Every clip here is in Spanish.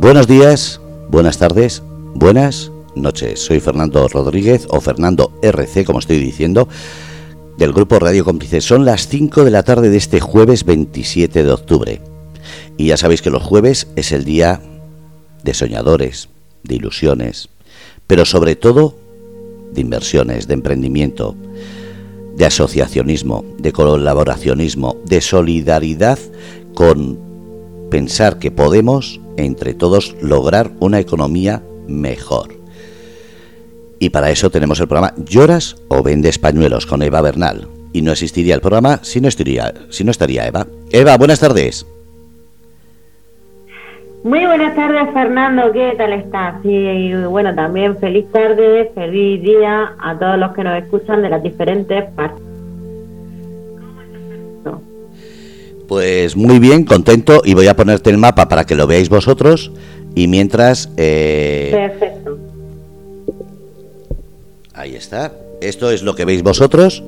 Buenos días, buenas tardes, buenas noches. Soy Fernando Rodríguez o Fernando RC, como estoy diciendo, del grupo Radio Cómplices. Son las 5 de la tarde de este jueves 27 de octubre. Y ya sabéis que los jueves es el día de soñadores, de ilusiones, pero sobre todo de inversiones, de emprendimiento, de asociacionismo, de colaboracionismo, de solidaridad con pensar que podemos, entre todos, lograr una economía mejor. Y para eso tenemos el programa Lloras o Vendes Pañuelos con Eva Bernal. Y no existiría el programa si no, estaría, si no estaría Eva. Eva, buenas tardes. Muy buenas tardes, Fernando. ¿Qué tal estás? Y bueno, también feliz tarde, feliz día a todos los que nos escuchan de las diferentes partes. Pues muy bien, contento y voy a ponerte el mapa para que lo veáis vosotros y mientras... Eh, Perfecto. Ahí está. Esto es lo que veis vosotros,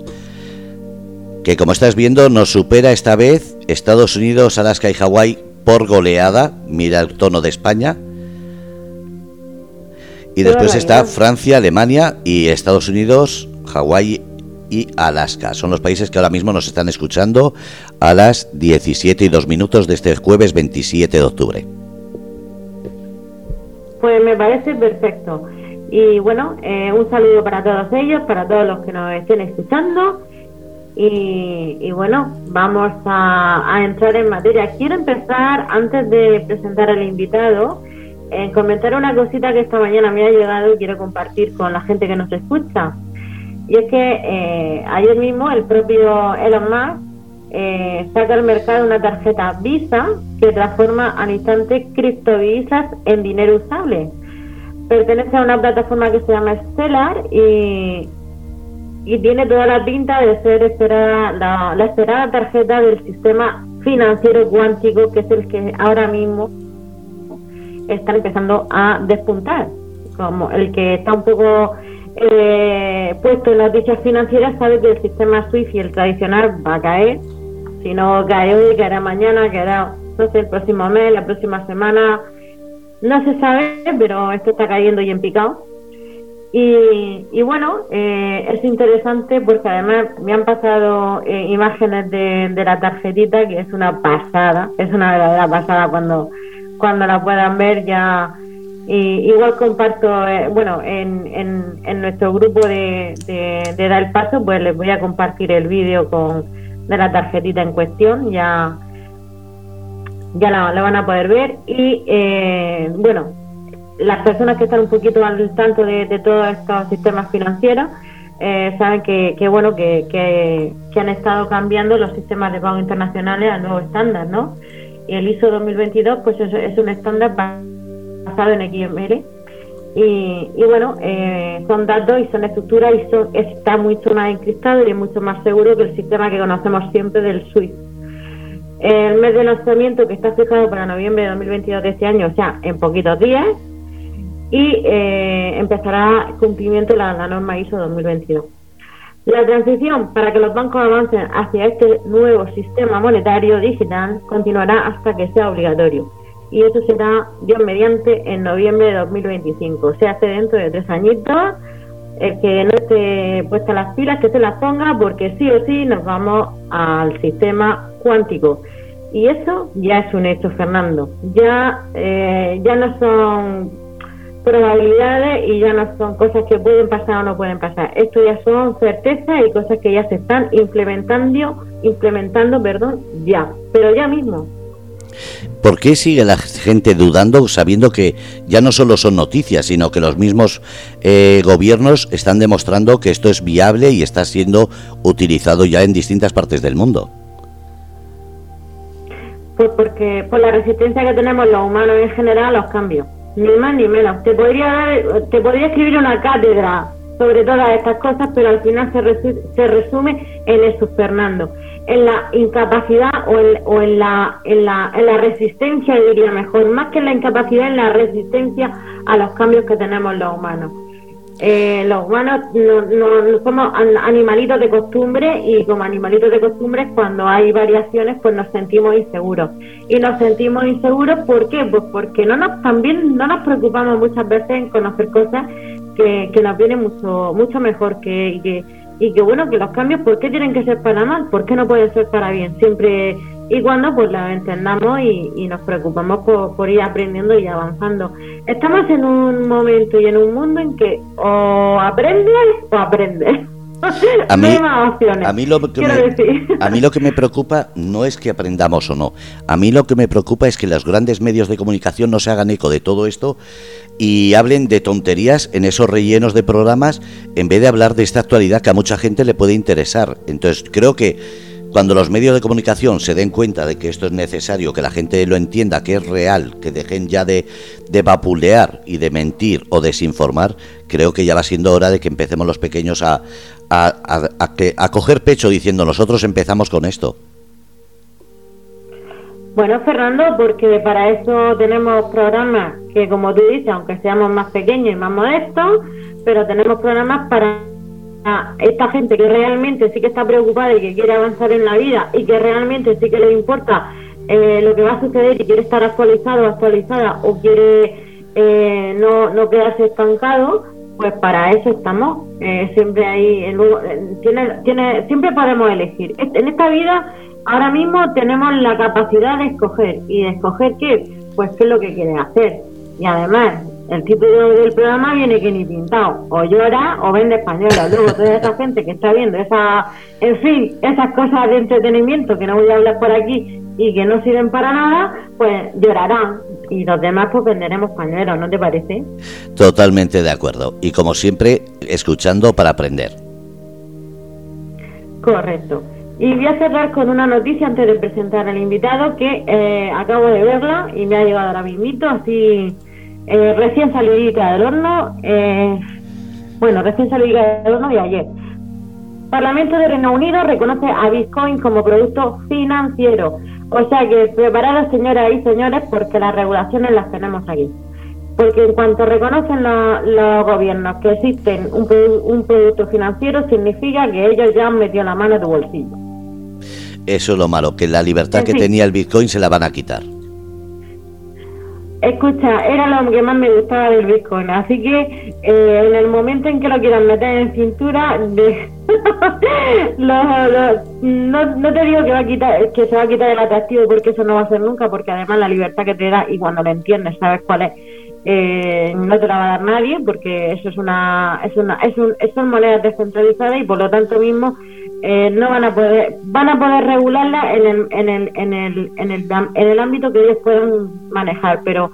que como estás viendo nos supera esta vez Estados Unidos, Alaska y Hawái por goleada, mira el tono de España. Y después está Francia, Alemania y Estados Unidos, Hawái y Alaska. Son los países que ahora mismo nos están escuchando a las 17 y 2 minutos de este jueves 27 de octubre. Pues me parece perfecto. Y bueno, eh, un saludo para todos ellos, para todos los que nos estén escuchando. Y, bueno, vamos a, entrar en materia. Quiero empezar, antes de presentar al invitado, en comentar una cosita que esta mañana me ha llegado y quiero compartir con la gente que nos escucha. Y es que eh, ayer mismo el propio Elon Musk eh, saca al mercado una tarjeta Visa que transforma al instante criptovisas en dinero usable. Pertenece a una plataforma que se llama Stellar y y tiene toda la pinta de ser esperada, la, esperada tarjeta del sistema financiero cuántico, que es el que ahora mismo está empezando a despuntar, como el que está un poco eh, puesto en las dichas financieras sabe que el sistema SWIFT y el tradicional va a caer, si no cae hoy, caerá mañana, caerá, no sé, el próximo mes, la próxima semana, no se sabe, pero esto está cayendo y en picado y, bueno, eh, es interesante porque además me han pasado eh, imágenes de, la tarjetita que es una pasada, es una verdadera pasada cuando, cuando la puedan ver ya. Y, igual comparto, eh, bueno, en, en, nuestro grupo de, de, Dar el Paso, pues les voy a compartir el vídeo con de la tarjetita en cuestión, ya, ya la, la van a poder ver. Y bueno, las personas que están un poquito al tanto de, todos estos sistemas financieros eh, saben que, bueno que, que, han estado cambiando los sistemas de pago internacionales al nuevo estándar, ¿no? Y el ISO 2022 pues es, un estándar basado en XML y, bueno, eh, son datos y son estructuras y son, está mucho más encriptado y es mucho más seguro que el sistema que conocemos siempre del SWIFT. El mes de lanzamiento que está fijado para noviembre de 2022 de este año, o sea, en poquitos días, y eh, empezará cumplimiento la, la norma ISO 2022. La transición para que los bancos avancen hacia este nuevo sistema monetario digital continuará hasta que sea obligatorio. Y eso será, Dios mediante, en noviembre de 2025. Se hace dentro de tres añitos. El que no esté puesta las pilas, que se las ponga, porque sí o sí nos vamos al sistema cuántico. Y eso ya es un hecho, Fernando. Ya, eh, ya no son probabilidades y ya no son cosas que pueden pasar o no pueden pasar. Esto ya son certezas y cosas que ya se están implementando, implementando, perdón, ya, pero ya mismo. ¿Por qué sigue la gente dudando sabiendo que ya no solo son noticias, sino que los mismos eh, gobiernos están demostrando que esto es viable y está siendo utilizado ya en distintas partes del mundo? Pues porque por la resistencia que tenemos los humanos en general a los cambios ni más ni menos. Te podría dar, te podría escribir una cátedra sobre todas estas cosas, pero al final se, se resume en eso, Fernando, en la incapacidad o, o en, la, en, la, en la resistencia, diría mejor, más que en la incapacidad, en la resistencia a los cambios que tenemos los humanos. Eh, los humanos no, somos animalitos de costumbre y como animalitos de costumbre cuando hay variaciones pues nos sentimos inseguros y nos sentimos inseguros ¿por qué? pues porque no nos también no nos preocupamos muchas veces en conocer cosas que, que nos vienen mucho mucho mejor que y que bueno que los cambios ¿por qué tienen que ser para mal? ¿por qué no pueden ser para bien? siempre y cuando pues la entendamos y, nos preocupamos por, ir aprendiendo y avanzando. Estamos en un momento y en un mundo en que o aprendes o aprendes. A mí, a mí, lo que me, a mí lo que me preocupa no es que aprendamos o no. A mí lo que me preocupa es que los grandes medios de comunicación no se hagan eco de todo esto y hablen de tonterías en esos rellenos de programas en vez de hablar de esta actualidad que a mucha gente le puede interesar. Entonces creo que cuando los medios de comunicación se den cuenta de que esto es necesario, que la gente lo entienda, que es real, que dejen ya de, de vapulear y de mentir o desinformar, creo que ya va siendo hora de que empecemos los pequeños a, a, a, coger pecho diciendo nosotros empezamos con esto. Bueno, Fernando, porque para eso tenemos programas que, como tú dices, aunque seamos más pequeños y más modestos, pero tenemos programas para esta gente que realmente sí que está preocupada y que quiere avanzar en la vida y que realmente sí que le importa eh, lo que va a suceder y quiere estar actualizado o actualizada o quiere eh, no, no quedarse estancado, pues para eso estamos. Eh, siempre ahí, tiene, tiene, siempre podemos elegir. En esta vida ahora mismo tenemos la capacidad de escoger y de escoger qué, pues qué es lo que quiere hacer. Y además, el título del programa viene que ni pintado, o llora o vende española. Luego toda esa gente que está viendo esa, en fin, esas cosas de entretenimiento que no voy a hablar por aquí y que no sirven para nada, pues llorarán. Y los demás pues venderemos pañuelos, ¿no te parece? Totalmente de acuerdo. Y como siempre, escuchando para aprender. Correcto. Y voy a cerrar con una noticia antes de presentar al invitado que eh, acabo de verla y me ha llegado ahora mismito, así eh, recién salidita del horno, eh, bueno, recién salidita del horno de ayer. Parlamento de Reino Unido reconoce a Bitcoin como producto financiero. O sea que preparados, señoras y señores, porque las regulaciones las tenemos aquí. Porque en cuanto reconocen los gobiernos que existen un, un, producto financiero, significa que ellos ya han metido la mano en tu bolsillo. Eso es lo malo, que la libertad que tenía el Bitcoin se la van a quitar. Escucha, era lo que más me gustaba del Bitcoin, así que eh, en el momento en que lo quieran meter en cintura, no, te digo que va a quitar, que se va a quitar el atractivo porque eso no va a ser nunca, porque además la libertad que te da y cuando lo entiendes sabes cuál es, eh, no te la va a dar nadie porque eso es una, es una, es un, son monedas descentralizadas y por lo tanto mismo eh, no van a poder van a poder regularla en el, en el, en el, en el, en el ámbito que ellos puedan manejar pero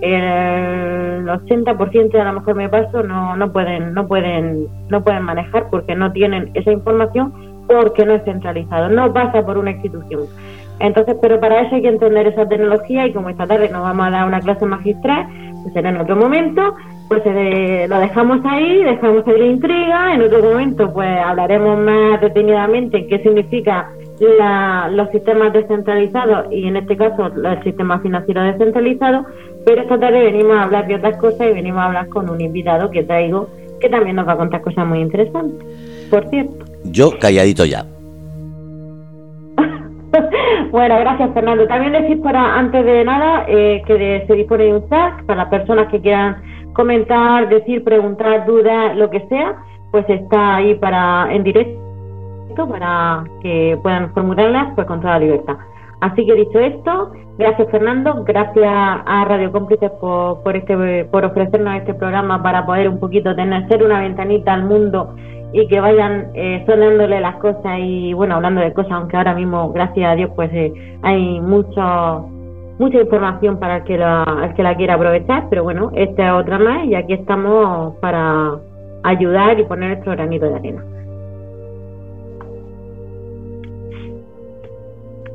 el 80% a lo mejor me paso no no pueden no pueden no pueden manejar porque no tienen esa información porque no es centralizado no pasa por una institución. Entonces pero para eso hay que entender esa tecnología y como esta tarde nos vamos a dar una clase magistral será en otro momento pues eh, lo dejamos ahí, dejamos ahí la intriga, en otro momento pues hablaremos más detenidamente qué significa los sistemas descentralizados y en este caso el sistema financiero descentralizado, pero esta tarde venimos a hablar de otras cosas y venimos a hablar con un invitado que traigo que también nos va a contar cosas muy interesantes, por cierto. Yo calladito ya. Bueno, gracias Fernando. También decir para antes de nada eh, que se dispone un chat para las personas que quieran comentar, decir, preguntar, dudas, lo que sea, pues está ahí para en directo para que puedan formularlas pues con toda libertad. Así que dicho esto, gracias Fernando, gracias a Radio Cómplices por, por, este, por ofrecernos este programa para poder un poquito tener, ser una ventanita al mundo y que vayan eh, sonándole las cosas y bueno, hablando de cosas, aunque ahora mismo, gracias a Dios, pues eh, hay mucho mucha información para el que, la, que la quiera aprovechar, pero bueno, esta es otra más y aquí estamos para ayudar y poner nuestro granito de arena.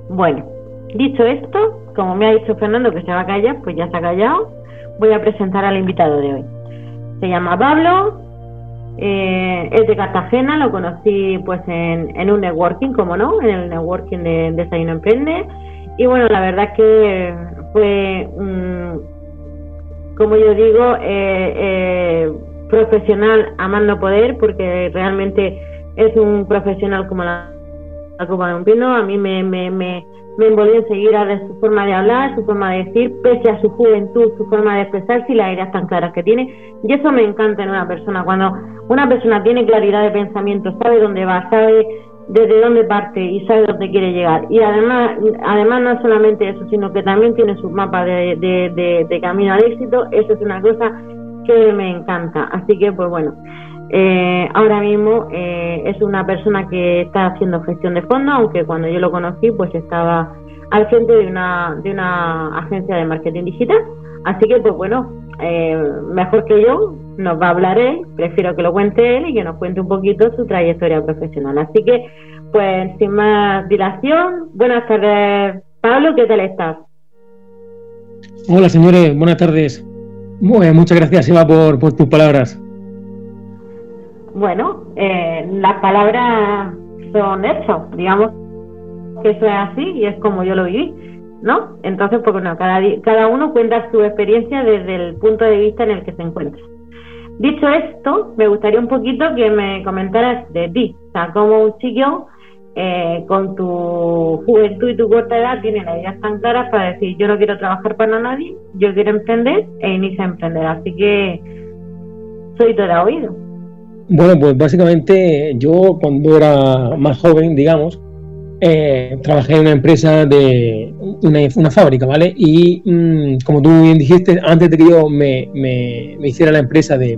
Bueno, dicho esto, como me ha dicho Fernando que se va a callar, pues ya se ha callado, voy a presentar al invitado de hoy. Se llama Pablo, eh, es de Cartagena, lo conocí pues en, un networking, como no, en el networking de Desayuno Emprende. Y bueno, la verdad que fue, como yo digo, eh, eh, profesional a más no poder, porque realmente es un profesional como la, Copa de un Pino. A mí me, me, me, me envolvió enseguida de su forma de hablar, su forma de decir, pese a su juventud, su forma de expresarse y las ideas tan claras que tiene. Y eso me encanta en una persona. Cuando una persona tiene claridad de pensamiento, sabe dónde va, sabe desde dónde parte y sabe dónde quiere llegar. Y además, además no solamente eso, sino que también tiene su mapa de, de, de, camino al éxito. Eso es una cosa que me encanta. Así que, pues bueno, eh, ahora mismo eh, es una persona que está haciendo gestión de fondos, aunque cuando yo lo conocí, pues estaba al frente de una, de una agencia de marketing digital. Así que, pues bueno, eh, mejor que yo, nos va a hablar él, prefiero que lo cuente él y que nos cuente un poquito su trayectoria profesional. Así que, pues sin más dilación, buenas tardes, Pablo, ¿qué tal estás? Hola, señores, buenas tardes. muchas gracias, Eva, por, por tus palabras. Bueno, eh, las palabras son hechos, digamos que eso es así y es como yo lo viví, ¿no? Entonces, pues bueno, cada, cada uno cuenta su experiencia desde el punto de vista en el que se encuentra. Dicho esto, me gustaría un poquito que me comentaras de ti, o sea, como un chico eh, con tu juventud y tu corta edad tiene las ideas tan claras para decir yo no quiero trabajar para nadie, yo quiero emprender e inicia a emprender. Así que soy toda oído. Bueno, pues básicamente yo cuando era más joven, digamos, eh, trabajé en una empresa de una, fábrica, ¿vale? Y mm, como tú bien dijiste, antes de que yo me, hiciera la empresa de,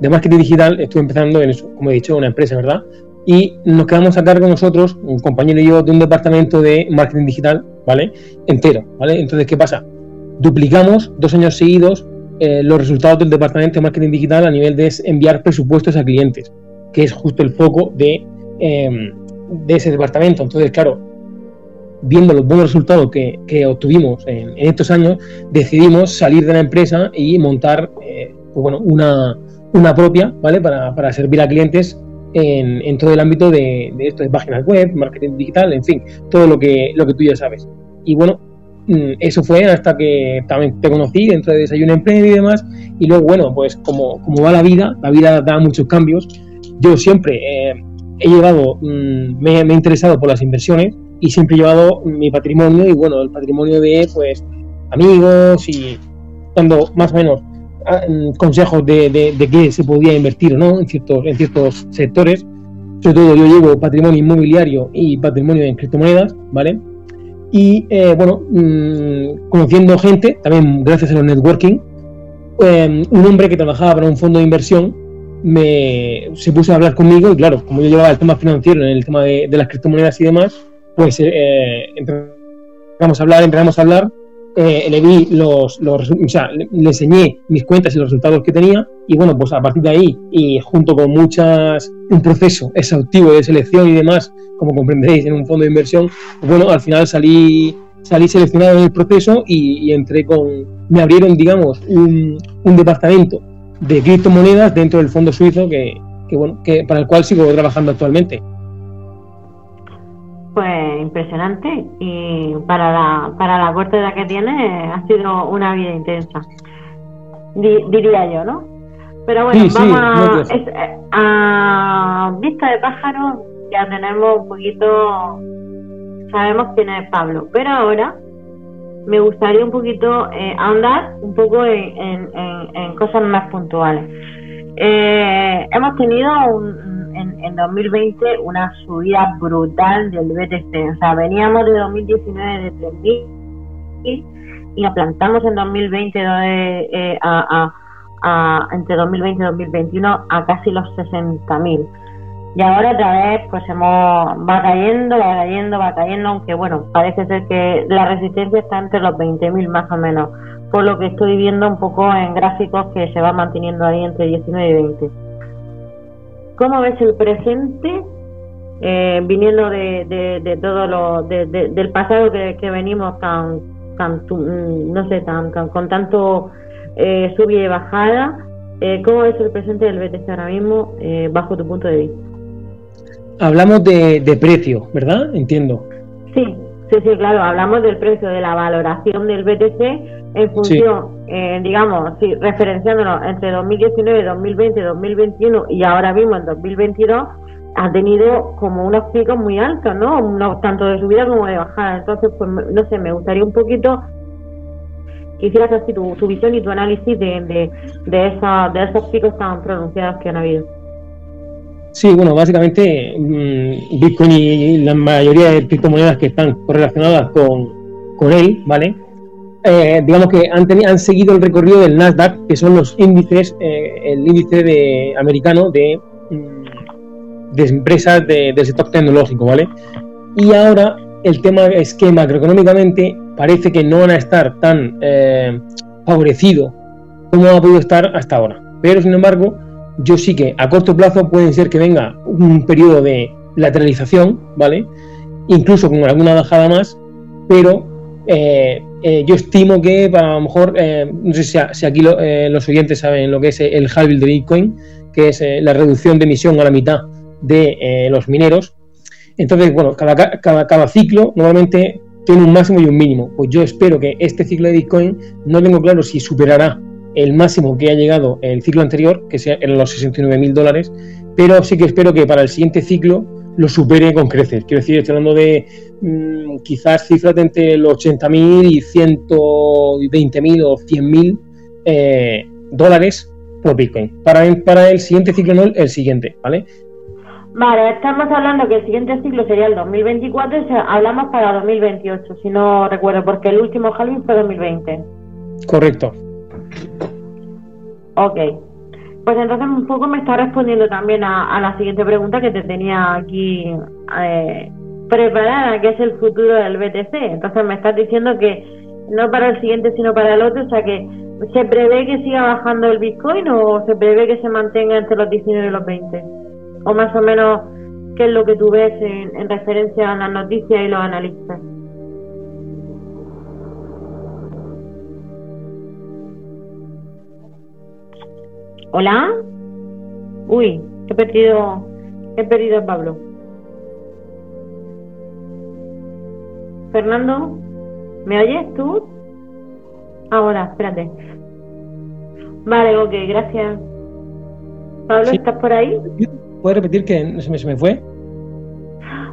de, marketing digital, estuve empezando en eso, como he dicho, una empresa, ¿verdad? Y nos quedamos a cargo nosotros, un compañero y yo, de un departamento de marketing digital, ¿vale? Entero, ¿vale? Entonces, ¿qué pasa? Duplicamos dos años seguidos eh, los resultados del departamento de marketing digital a nivel de enviar presupuestos a clientes, que es justo el foco de, em, ese departamento. Entonces, claro, viendo los buenos resultados que, obtuvimos en, estos años, decidimos salir de la empresa y montar eh, pues bueno, una, propia, ¿vale? Para, servir a clientes en, todo el ámbito de, de, esto, de páginas web, marketing digital, en fin, todo lo que, lo que tú ya sabes. Y bueno, eso fue hasta que también te conocí dentro de Desayuno Emprende y demás. Y luego, bueno, pues como, como va la vida, la vida da muchos cambios. Yo siempre eh, he llevado, mm, me, he interesado por las inversiones y siempre he llevado mi patrimonio y bueno, el patrimonio de pues amigos y dando más o menos ah, mm, consejos de, de, de qué se podía invertir no en ciertos, en ciertos sectores. Sobre todo yo llevo patrimonio inmobiliario y patrimonio en criptomonedas, ¿vale? Y eh, bueno, mm, conociendo gente, también gracias a los networking, em, un hombre que trabajaba para un fondo de inversión me, se puso a hablar conmigo y claro, como yo llevaba el tema financiero en el tema de, las criptomonedas y demás, pues eh, empezamos a hablar, empezamos a hablar eh, le vi los, los o sea, le, enseñé mis cuentas y los resultados que tenía y bueno, pues a partir de ahí y junto con muchas, un proceso exhaustivo de selección y demás, como comprenderéis en un fondo de inversión, bueno, al final salí, salí seleccionado en el proceso y, entré con, me abrieron, digamos, un, un departamento de criptomonedas dentro del fondo suizo que, que, bueno, que para el cual sigo trabajando actualmente pues impresionante y para la, para la corta edad que tiene ha sido una vida intensa, diría yo, ¿no? Pero bueno, vamos eh, a, vista de pájaro, ya tenemos un poquito, sabemos quién es Pablo, pero ahora me gustaría un poquito eh, ahondar un poco en, en, cosas más puntuales. Eh, hemos tenido un, en, 2020 una subida brutal del BTC. O sea, veníamos de 2019 de 3.000 y nos plantamos en 2020 eh, a, a, entre 2020 y 2021 a casi los 60.000. Y ahora otra vez pues hemos va cayendo, va cayendo, va cayendo, aunque bueno, parece ser que la resistencia está entre los 20.000 más o menos, por lo que estoy viendo un poco en gráficos que se va manteniendo ahí entre 19 y 20. ¿Cómo ves el presente eh, viniendo de, de, todo lo del pasado que, venimos tan, tan mm, no sé tan, con tanto eh, subida y bajada eh, cómo ves el presente del BTC ahora mismo eh, bajo tu punto de vista hablamos de, de precio verdad entiendo. Sí Sí, sí, claro, hablamos del precio de la valoración del BTC en función, eh, digamos, sí, referenciándonos entre 2019, 2020, 2021 y ahora mismo en 2022, ha tenido como unos picos muy altos, ¿no? tanto de subida como de bajada. Entonces, pues no sé, me gustaría un poquito que hicieras así tu, visión y tu análisis de, de, de, esa, de esos picos tan pronunciados que han habido. Sí, bueno, básicamente mm, Bitcoin y la mayoría de criptomonedas que están correlacionadas con, con él, ¿vale? Eh, digamos que han, han seguido el recorrido del Nasdaq, que son los índices, eh, el índice de, americano de, mm, de empresas del sector tecnológico, ¿vale? Y ahora el tema es que macroeconómicamente parece que no van a estar tan eh, favorecido como ha podido estar hasta ahora. Pero sin embargo, yo sí que a corto plazo puede ser que venga un periodo de lateralización, ¿vale? Incluso con alguna bajada más, pero eh, eh, yo estimo que para a lo mejor, eh, no sé si, aquí los oyentes saben lo que es el halving de Bitcoin, que es la reducción de emisión a la mitad de los mineros. Entonces, bueno, cada, cada, cada, ciclo normalmente tiene un máximo y un mínimo. Pues yo espero que este ciclo de Bitcoin no tengo claro si superará el máximo que ha llegado el ciclo anterior, que sea en los 69 mil dólares, pero sí que espero que para el siguiente ciclo lo supere con creces. Quiero decir, estoy hablando de mm, quizás cifras de entre los 80 mil y 120 mil o 100 mil eh, dólares por Bitcoin. Para, para el siguiente ciclo, no el siguiente, ¿vale? Vale, estamos hablando que el siguiente ciclo sería el 2024 y hablamos para 2028, si no recuerdo, porque el último halving fue 2020. Correcto. Ok. Pues entonces un poco me está respondiendo también a, la siguiente pregunta que te tenía aquí eh, preparada, que es el futuro del BTC. Entonces me estás diciendo que no para el siguiente, sino para el otro, o sea que ¿se prevé que siga bajando el Bitcoin o se prevé que se mantenga entre los 19 y los 20? O más o menos, ¿qué es lo que tú ves en referencia a las noticias y los analistas? ¿Hola? Uy, he perdido, he perdido a Pablo. Fernando, ¿me oyes tú? Ahora, espérate. Vale, ok, gracias. Pablo, ¿estás por ahí? ¿Puedes repetir que se me, se me fue?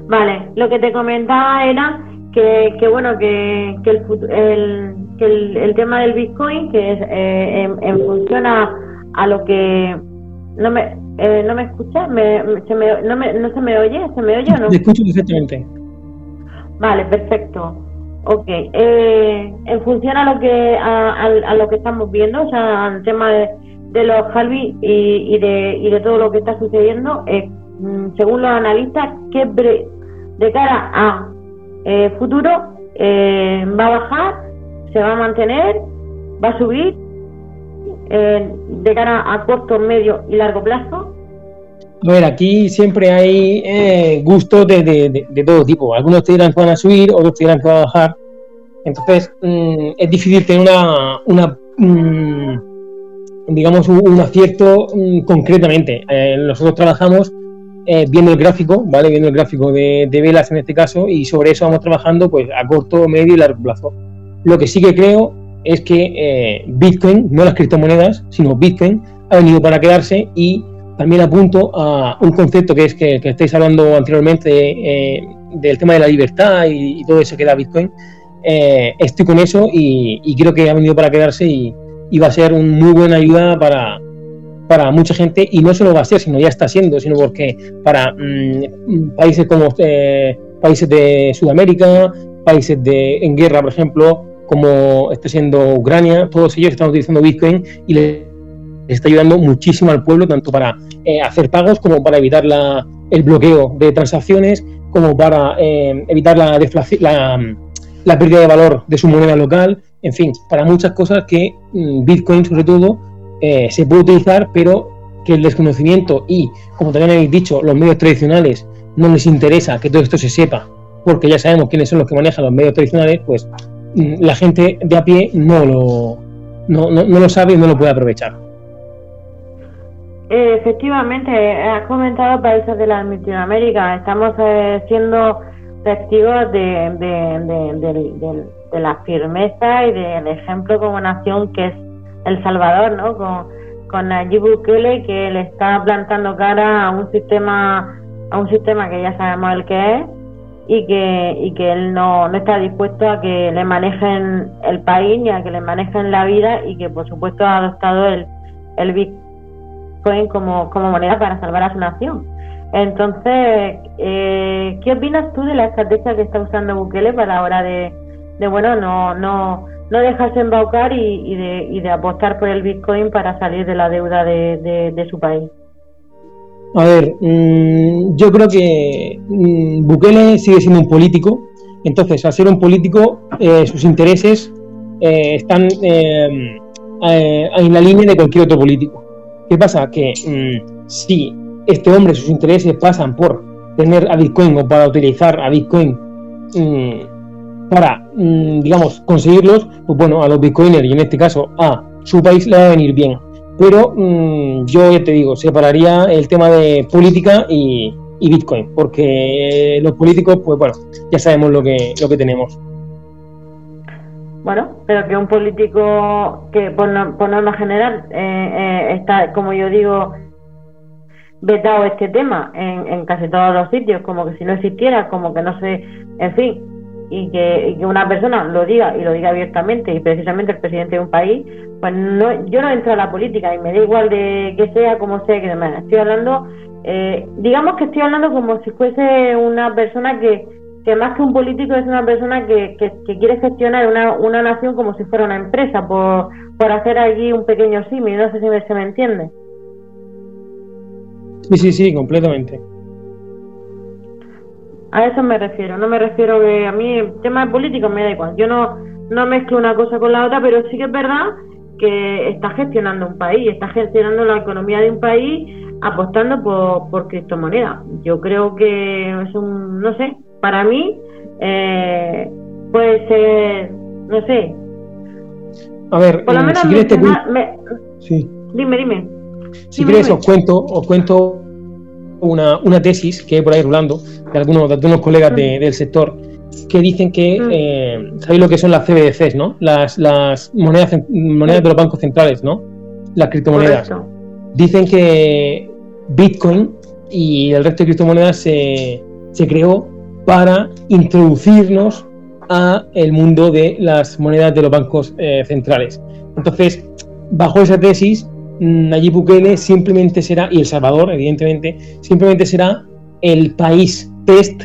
Vale, lo que te comentaba era que, que bueno, que, que, el, el, que el, tema del Bitcoin, que es eh, en, en función a a lo que no me eh, no me escucha me, se me, no, me, no se me oye se me oye o no te escucho perfectamente. Vale perfecto. Ok eh, en función a lo que a, a, lo que estamos viendo o sea al tema de, de los Harvey y, y, de y de todo lo que está sucediendo eh, mm, según los analistas que de cara a eh, futuro eh, va a bajar se va a mantener va a subir eh, de cara a corto, medio y largo plazo? A ver, aquí siempre hay eh, gustos de, de, todo tipo. Algunos te dirán que van a subir, otros te dirán que van a bajar. Entonces, mm, es difícil tener una, una mm, digamos, un, acierto mm, concretamente. Eh, nosotros trabajamos viendo el gráfico, ¿vale? Viendo el gráfico de, de, velas en este caso, y sobre eso vamos trabajando pues a corto, medio y largo plazo. Lo que sí que creo es que eh, Bitcoin, no las criptomonedas, sino Bitcoin, ha venido para quedarse y también apunto a un concepto que es que, que estáis hablando anteriormente eh, del tema de la libertad y, todo eso que da Bitcoin. Eh, estoy con eso y, creo que ha venido para quedarse y, va a ser una muy buena ayuda para, mucha gente y no solo va a ser, sino ya está siendo, sino porque para mm, países como países de Sudamérica, países de, en guerra, por ejemplo, como esté siendo Ucrania, todos ellos están utilizando Bitcoin y les está ayudando muchísimo al pueblo, tanto para eh, hacer pagos como para evitar la, el bloqueo de transacciones, como para eh, evitar la, la, pérdida de valor de su moneda local, en fin, para muchas cosas que mm, Bitcoin sobre todo eh, se puede utilizar, pero que el desconocimiento y, como también habéis dicho, los medios tradicionales no les interesa que todo esto se sepa, porque ya sabemos quiénes son los que manejan los medios tradicionales, pues la gente de a pie no lo, no, no, lo sabe y no lo puede aprovechar. Efectivamente, has comentado países de Latinoamérica. Estamos eh, siendo testigos de, de, la firmeza y del ejemplo como nación que es El Salvador, ¿no? Con, con Nayib Bukele que le está plantando cara a un sistema a un sistema que ya sabemos el que es y que y que él no, no está dispuesto a que le manejen el país ni a que le manejen la vida y que por supuesto ha adoptado el, el Bitcoin como, como moneda para salvar a su nación. Entonces, eh, ¿qué opinas tú de la estrategia que está usando Bukele para la hora de, de bueno, no, no, no dejarse embaucar y, de, y de apostar por el Bitcoin para salir de la deuda de, de, su país? A ver, mm, yo creo que mm, Bukele sigue siendo un político, entonces al ser un político eh, sus intereses eh, están eh, en la línea de cualquier otro político. ¿Qué pasa? Que mm, si este hombre, sus intereses pasan por tener a Bitcoin o para utilizar a Bitcoin para, digamos, conseguirlos, pues bueno, a los Bitcoiners y en este caso a su país le va a venir bien pero mm, yo ya te digo, separaría el tema de política y, Bitcoin, porque los políticos, pues bueno, ya sabemos lo que, lo que tenemos. Bueno, pero que un político que por, norma general eh, eh, está, como yo digo, vetado este tema en, en casi todos los sitios, como que si no existiera, como que no sé, en fin, y que, una persona lo diga y lo diga abiertamente y precisamente el presidente de un país, pues no, yo no entro a la política y me da igual de que sea como sea que demás. Estoy hablando, eh, digamos que estoy hablando como si fuese una persona que, que más que un político es una persona que, que, quiere gestionar una, una nación como si fuera una empresa por, por hacer allí un pequeño símil, no sé si se me entiende. Sí, sí, sí, completamente. A eso me refiero, no me refiero que a mí el tema de político me da igual. Yo no, no mezclo una cosa con la otra, pero sí que es verdad que está gestionando un país, está gestionando la economía de un país apostando por, por criptomonedas. Yo creo que es un, no sé, para mí eh, puede ser, no sé. A ver, por lo menos si quieres sí. Dime, dime. Si quieres os cuento, os cuento una, una tesis que hay por ahí rulando de algunos, de algunos colegas del sector que dicen que, mm. eh, ¿sabéis lo que son las CBDCs, no? Las, las monedas, monedas de los bancos centrales, ¿no? Las criptomonedas. Dicen que Bitcoin y el resto de criptomonedas se, se creó para introducirnos a el mundo de las monedas de los bancos eh, centrales. Entonces, bajo esa tesis, Nayib Bukele simplemente será, y El Salvador, evidentemente, simplemente será el país test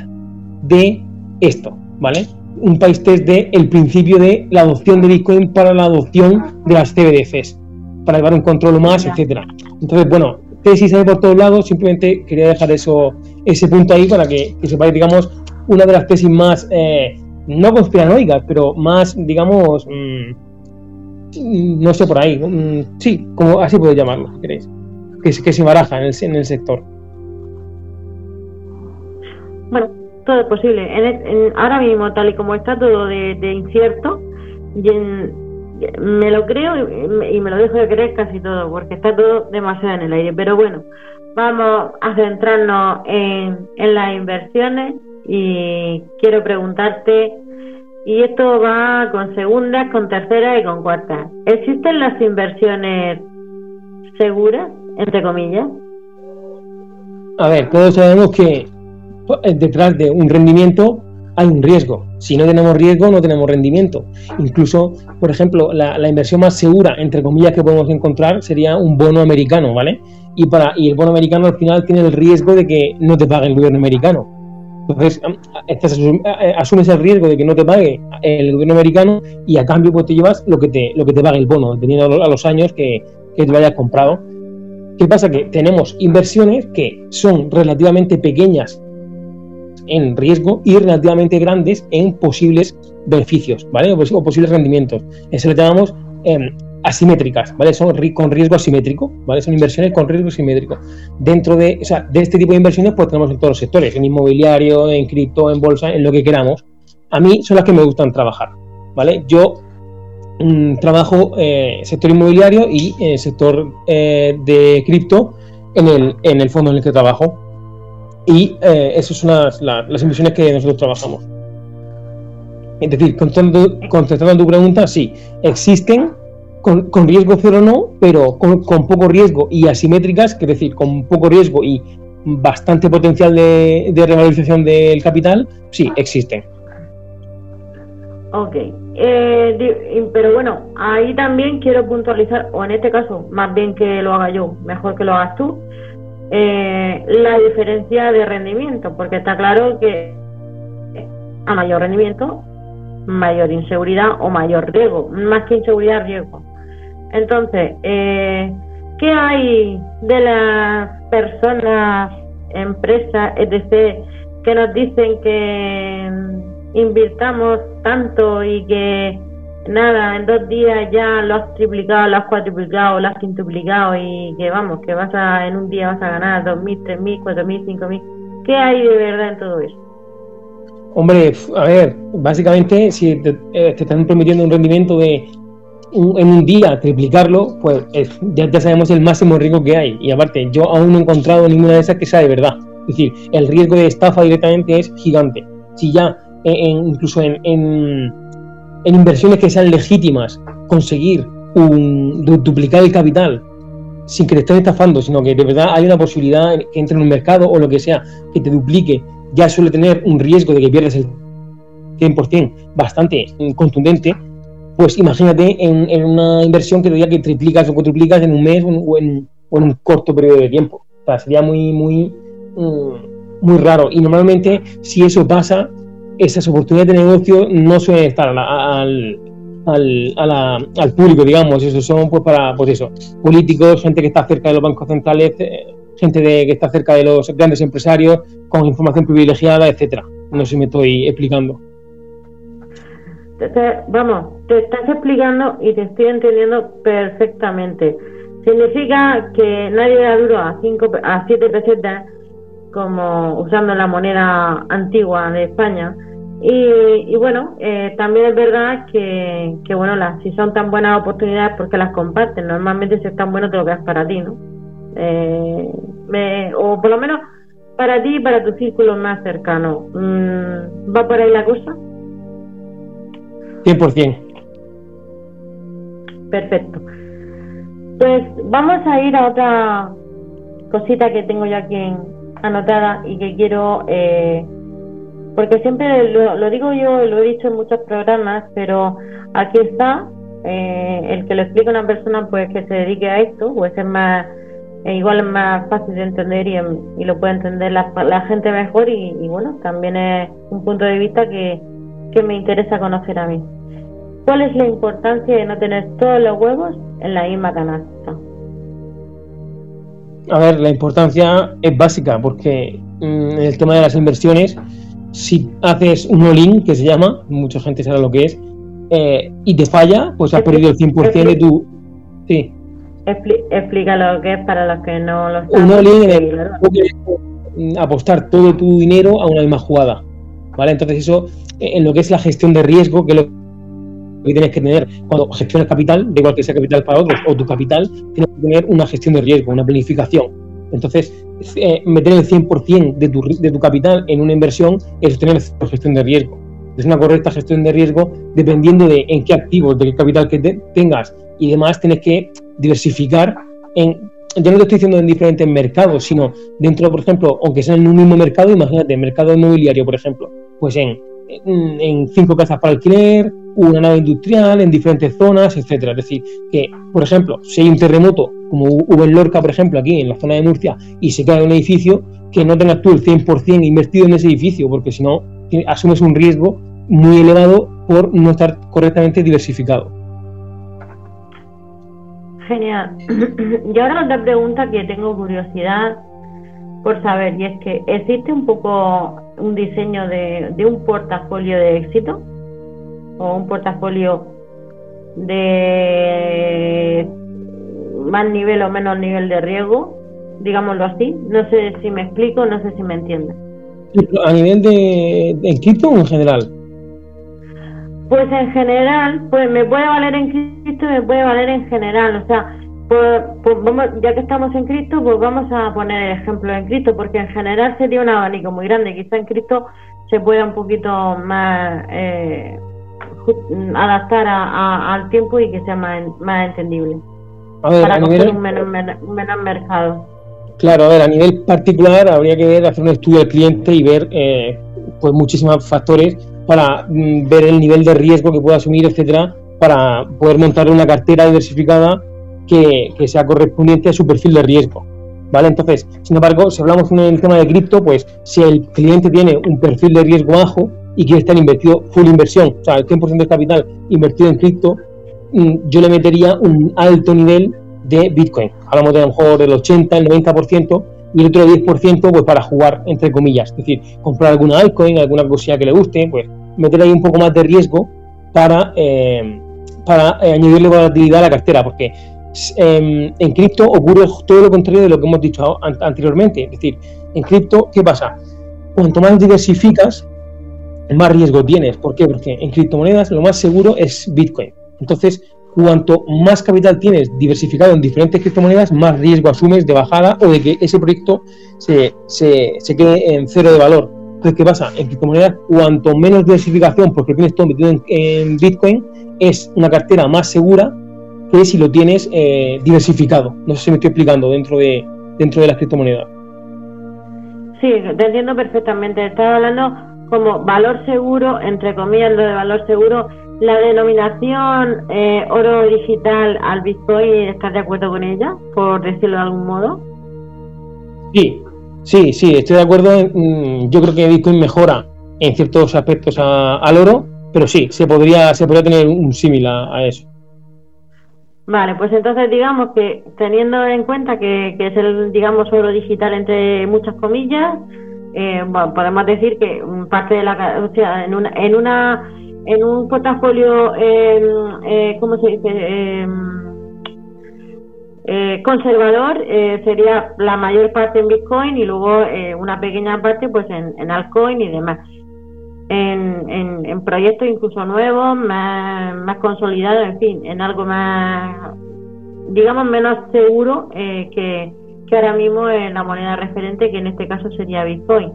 de esto, ¿vale? Un país test de el principio de la adopción de Bitcoin para la adopción de las CBDCs, para llevar un control más, etcétera. Entonces, bueno, tesis hay por todos lados, simplemente quería dejar eso, ese punto ahí para que, que sepáis, digamos, una de las tesis más, eh, no conspiranoicas, pero más, digamos, mm, no sé por ahí, mm, sí, como así puedo llamarlo, si queréis, que, que se baraja en el, en el sector. Bueno, todo es posible. Ahora mismo, tal y como está todo de, incierto, me lo creo y, me lo dejo de creer casi todo, porque está todo demasiado en el aire. Pero bueno, vamos a centrarnos en, en las inversiones y quiero preguntarte y esto va con segundas, con terceras y con cuartas. ¿Existen las inversiones seguras, entre comillas? A ver, todos sabemos que pues, detrás de un rendimiento hay un riesgo. Si no tenemos riesgo, no tenemos rendimiento. Incluso, por ejemplo, la, la, inversión más segura, entre comillas, que podemos encontrar sería un bono americano, ¿vale? Y, para, y el bono americano al final tiene el riesgo de que no te pague el gobierno americano. Entonces, asumes el riesgo de que no te pague el gobierno americano y a cambio pues te llevas lo que te, lo que te pague el bono, dependiendo a los años que, que te hayas comprado. ¿Qué pasa? Que tenemos inversiones que son relativamente pequeñas en riesgo y relativamente grandes en posibles beneficios, ¿vale? O, posibles rendimientos. Eso lo llamamos eh, asimétricas, ¿vale? Son con riesgo asimétrico, ¿vale? Son inversiones con riesgo asimétrico. Dentro de, o sea, de este tipo de inversiones, pues tenemos en todos los sectores, en inmobiliario, en cripto, en bolsa, en lo que queramos. A mí son las que me gustan trabajar, ¿vale? Yo mm, trabajo eh, sector inmobiliario y en el sector eh, de cripto en el, en el fondo en el que trabajo. Y eh, esas son las, inversiones que nosotros trabajamos. Es decir, contestando, a tu pregunta, sí, existen con, riesgo cero no, pero con, poco riesgo y asimétricas, es decir, con poco riesgo y bastante potencial de, de revalorización del capital, sí, existen. Ok, eh, pero bueno, ahí también quiero puntualizar, o en este caso, más bien que lo haga yo, mejor que lo hagas tú, eh, la diferencia de rendimiento, porque está claro que a mayor rendimiento, mayor inseguridad o mayor riesgo, más que inseguridad, riesgo. Entonces, eh, ¿qué hay de las personas, empresas, etc., que nos dicen que invirtamos tanto y que nada, en dos días ya lo has triplicado, lo has cuatriplicado, lo has quintuplicado y que vamos, que vas a, en un día vas a ganar dos mil, tres mil, cuatro mil, cinco mil. ¿Qué hay de verdad en todo eso? Hombre, a ver, básicamente si te, eh, están prometiendo un rendimiento de en un día triplicarlo, pues ya, ya sabemos el máximo riesgo que hay. Y aparte, yo aún no he encontrado ninguna de esas que sea de verdad. Es decir, el riesgo de estafa directamente es gigante. Si ya incluso en, en, inversiones que sean legítimas, conseguir duplicar el capital sin que te estén estafando, sino que de verdad hay una posibilidad que entre en un mercado o lo que sea, que te duplique, ya suele tener un riesgo de que pierdas el 100% bastante contundente, pues imagínate en, una inversión que te diga que triplicas o cuatruplicas en un mes o en, un corto periodo de tiempo. sería muy, muy, mm, muy raro. Y normalmente, si eso pasa, esas oportunidades de negocio no suelen estar al, al, público, digamos, eso son pues para pues eso, políticos, gente que está cerca de los bancos centrales, eh, gente de, que está cerca de los grandes empresarios, con información privilegiada, etcétera. No sé si me estoy explicando. Vamos, te estás explicando y te estoy entendiendo perfectamente. Significa que nadie da duro a cinco a siete pesetas como usando la moneda antigua de España. Y, bueno, eh, también es verdad que, que bueno, las, si son tan buenas oportunidades, porque las comparten. Normalmente si es tan bueno te lo quedas para ti, ¿no? Eh, o por lo menos para ti y para tu círculo más cercano. Mm, ¿Va por ahí la cosa? 100%. Perfecto. Pues vamos a ir a otra cosita que tengo yo aquí anotada y que quiero, eh, porque siempre lo, digo yo, lo he dicho en muchos programas, pero aquí está eh, el que lo explica una persona pues que se dedique a esto, pues es más, igual es más fácil de entender y, y lo puede entender la, la gente mejor y, bueno, también es un punto de vista que, que me interesa conocer a mí. ¿Cuál es la importancia de no tener todos los huevos en la misma canasta? A ver, la importancia es básica porque mm, en el tema de las inversiones, si haces un all-in, que se llama, mucha gente sabe lo que es, eh, y te falla, pues has perdido el 100% de tu... Sí. Explica lo que es para los que no lo saben. Un all-in es mm, apostar todo tu dinero a una misma jugada. Entonces eso, en lo que es la gestión de riesgo, que es lo que tienes que tener cuando gestionas capital, de igual que sea capital para otros, o tu capital, tienes que tener una gestión de riesgo, una planificación. Entonces, eh, meter el 100% de tu, de tu capital en una inversión es tener gestión de riesgo. Es una correcta gestión de riesgo dependiendo de en qué activos, de qué capital que tengas y demás, tienes que diversificar en, yo no te estoy diciendo en diferentes mercados, sino dentro, por ejemplo, aunque sea en un mismo mercado, imagínate, mercado inmobiliario, por ejemplo, pues en en cinco casas para alquiler, una nave industrial en diferentes zonas, etcétera. Es decir, que, por ejemplo, si hay un terremoto, como hubo en Lorca, por ejemplo, aquí en la zona de Murcia, y se cae un edificio, que no tengas tú el 100% invertido en ese edificio, porque si no, asumes un riesgo muy elevado por no estar correctamente diversificado. Genial. Y ahora otra pregunta que tengo curiosidad por saber, y es que existe un poco un diseño de, de un portafolio de éxito o un portafolio de más nivel o menos nivel de riesgo, digámoslo así. No sé si me explico, no sé si me entiendes. ¿A nivel de, de cripto o en general? Pues en general, pues me puede valer en cripto y me puede valer en general. O sea, pues, pues ya que estamos en Cristo, pues vamos a poner el ejemplo en Cristo, porque en general sería un abanico muy grande. Quizá en Cristo se pueda un poquito más eh, adaptar al tiempo y que sea más, más entendible. para coger un menos, mercado. Claro, a ver, a nivel particular habría que hacer un estudio del cliente y ver eh, pues muchísimos factores para mm, ver el nivel de riesgo que pueda asumir, etcétera, para poder montar una cartera diversificada que, sea correspondiente a su perfil de riesgo. ¿Vale? Entonces, sin embargo, si hablamos en el tema de cripto, pues si el cliente tiene un perfil de riesgo bajo y quiere estar invertido full inversión, o sea, el 100% del capital invertido en cripto, mm, yo le metería un alto nivel de Bitcoin. Hablamos de a lo mejor del 80, el 90% y el otro 10% pues para jugar, entre comillas. Es decir, comprar alguna altcoin, alguna cosilla que le guste, pues meter ahí un poco más de riesgo para, eh, para eh, añadirle volatilidad a la cartera, porque em, en cripto ocurre todo lo contrario de lo que hemos dicho anteriormente. Es decir, en cripto, ¿qué pasa? Cuanto más diversificas, más riesgo tienes. ¿Por qué? Porque en criptomonedas lo más seguro es Bitcoin. Entonces, cuanto más capital tienes diversificado en diferentes criptomonedas, más riesgo asumes de bajada o de que ese proyecto se, se, quede en cero de valor. Entonces, ¿qué pasa? En criptomonedas, cuanto menos diversificación, porque tienes todo metido en, Bitcoin, es una cartera más segura que si lo tienes eh, diversificado. No sé si me estoy explicando dentro de, dentro de las criptomonedas. Sí, te entiendo perfectamente. Estaba hablando como valor seguro, entre comillas, lo de valor seguro la denominación eh, oro digital al Bitcoin, ¿estás de acuerdo con ella, por decirlo de algún modo? Sí, sí, sí, estoy de acuerdo. Mm, yo creo que Bitcoin mejora en ciertos aspectos al oro, pero sí, se podría, se podría tener un símil a, eso. Vale, pues entonces digamos que teniendo en cuenta que, es el, digamos, oro digital entre muchas comillas, eh, podemos decir que parte de la, o sea, en una, en una en un portafolio, em, eh, ¿cómo se dice? Em, eh, conservador eh, sería la mayor parte en Bitcoin y luego eh, una pequeña parte pues en, en altcoin y demás. En, en, proyectos incluso nuevos, más, consolidados, en fin, en algo más, digamos, menos seguro que, que ahora mismo en la moneda referente, que en este caso sería Bitcoin.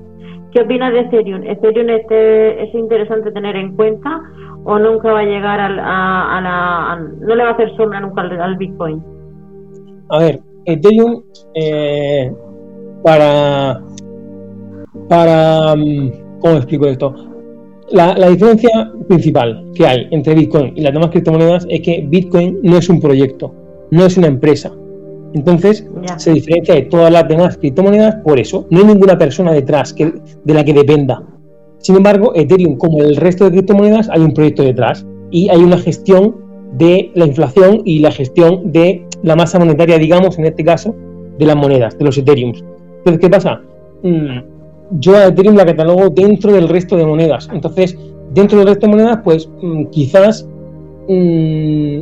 ¿Qué opinas de Ethereum? ¿Ethereum este, es interesante tener en cuenta o nunca va a llegar a, la... no le va a hacer sombra nunca al, Bitcoin? A ver, Ethereum eh, para... para mm, ¿Cómo explico esto? La, la, diferencia principal que hay entre Bitcoin y las demás criptomonedas es que Bitcoin no es un proyecto, no es una empresa. Entonces, se diferencia de todas las demás criptomonedas por eso. No hay ninguna persona detrás que, de la que dependa. Sin embargo, Ethereum, como el resto de criptomonedas, hay un proyecto detrás y hay una gestión de la inflación y la gestión de la masa monetaria, digamos, en este caso, de las monedas, de los Ethereum. Entonces, ¿qué pasa? Mm, yo a Ethereum la catalogo dentro del resto de monedas. Entonces, dentro del resto de monedas, pues mm, quizás mm,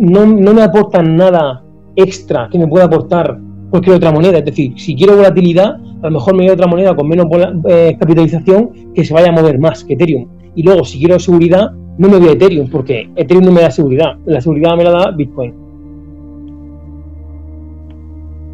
no, me aportan nada extra que me pueda aportar cualquier otra moneda. Es decir, si quiero volatilidad, a lo mejor me voy otra moneda con menos eh, capitalización que se vaya a mover más que Ethereum. Y luego, si quiero seguridad, no me voy Ethereum, porque Ethereum no me da seguridad. La seguridad me la da Bitcoin.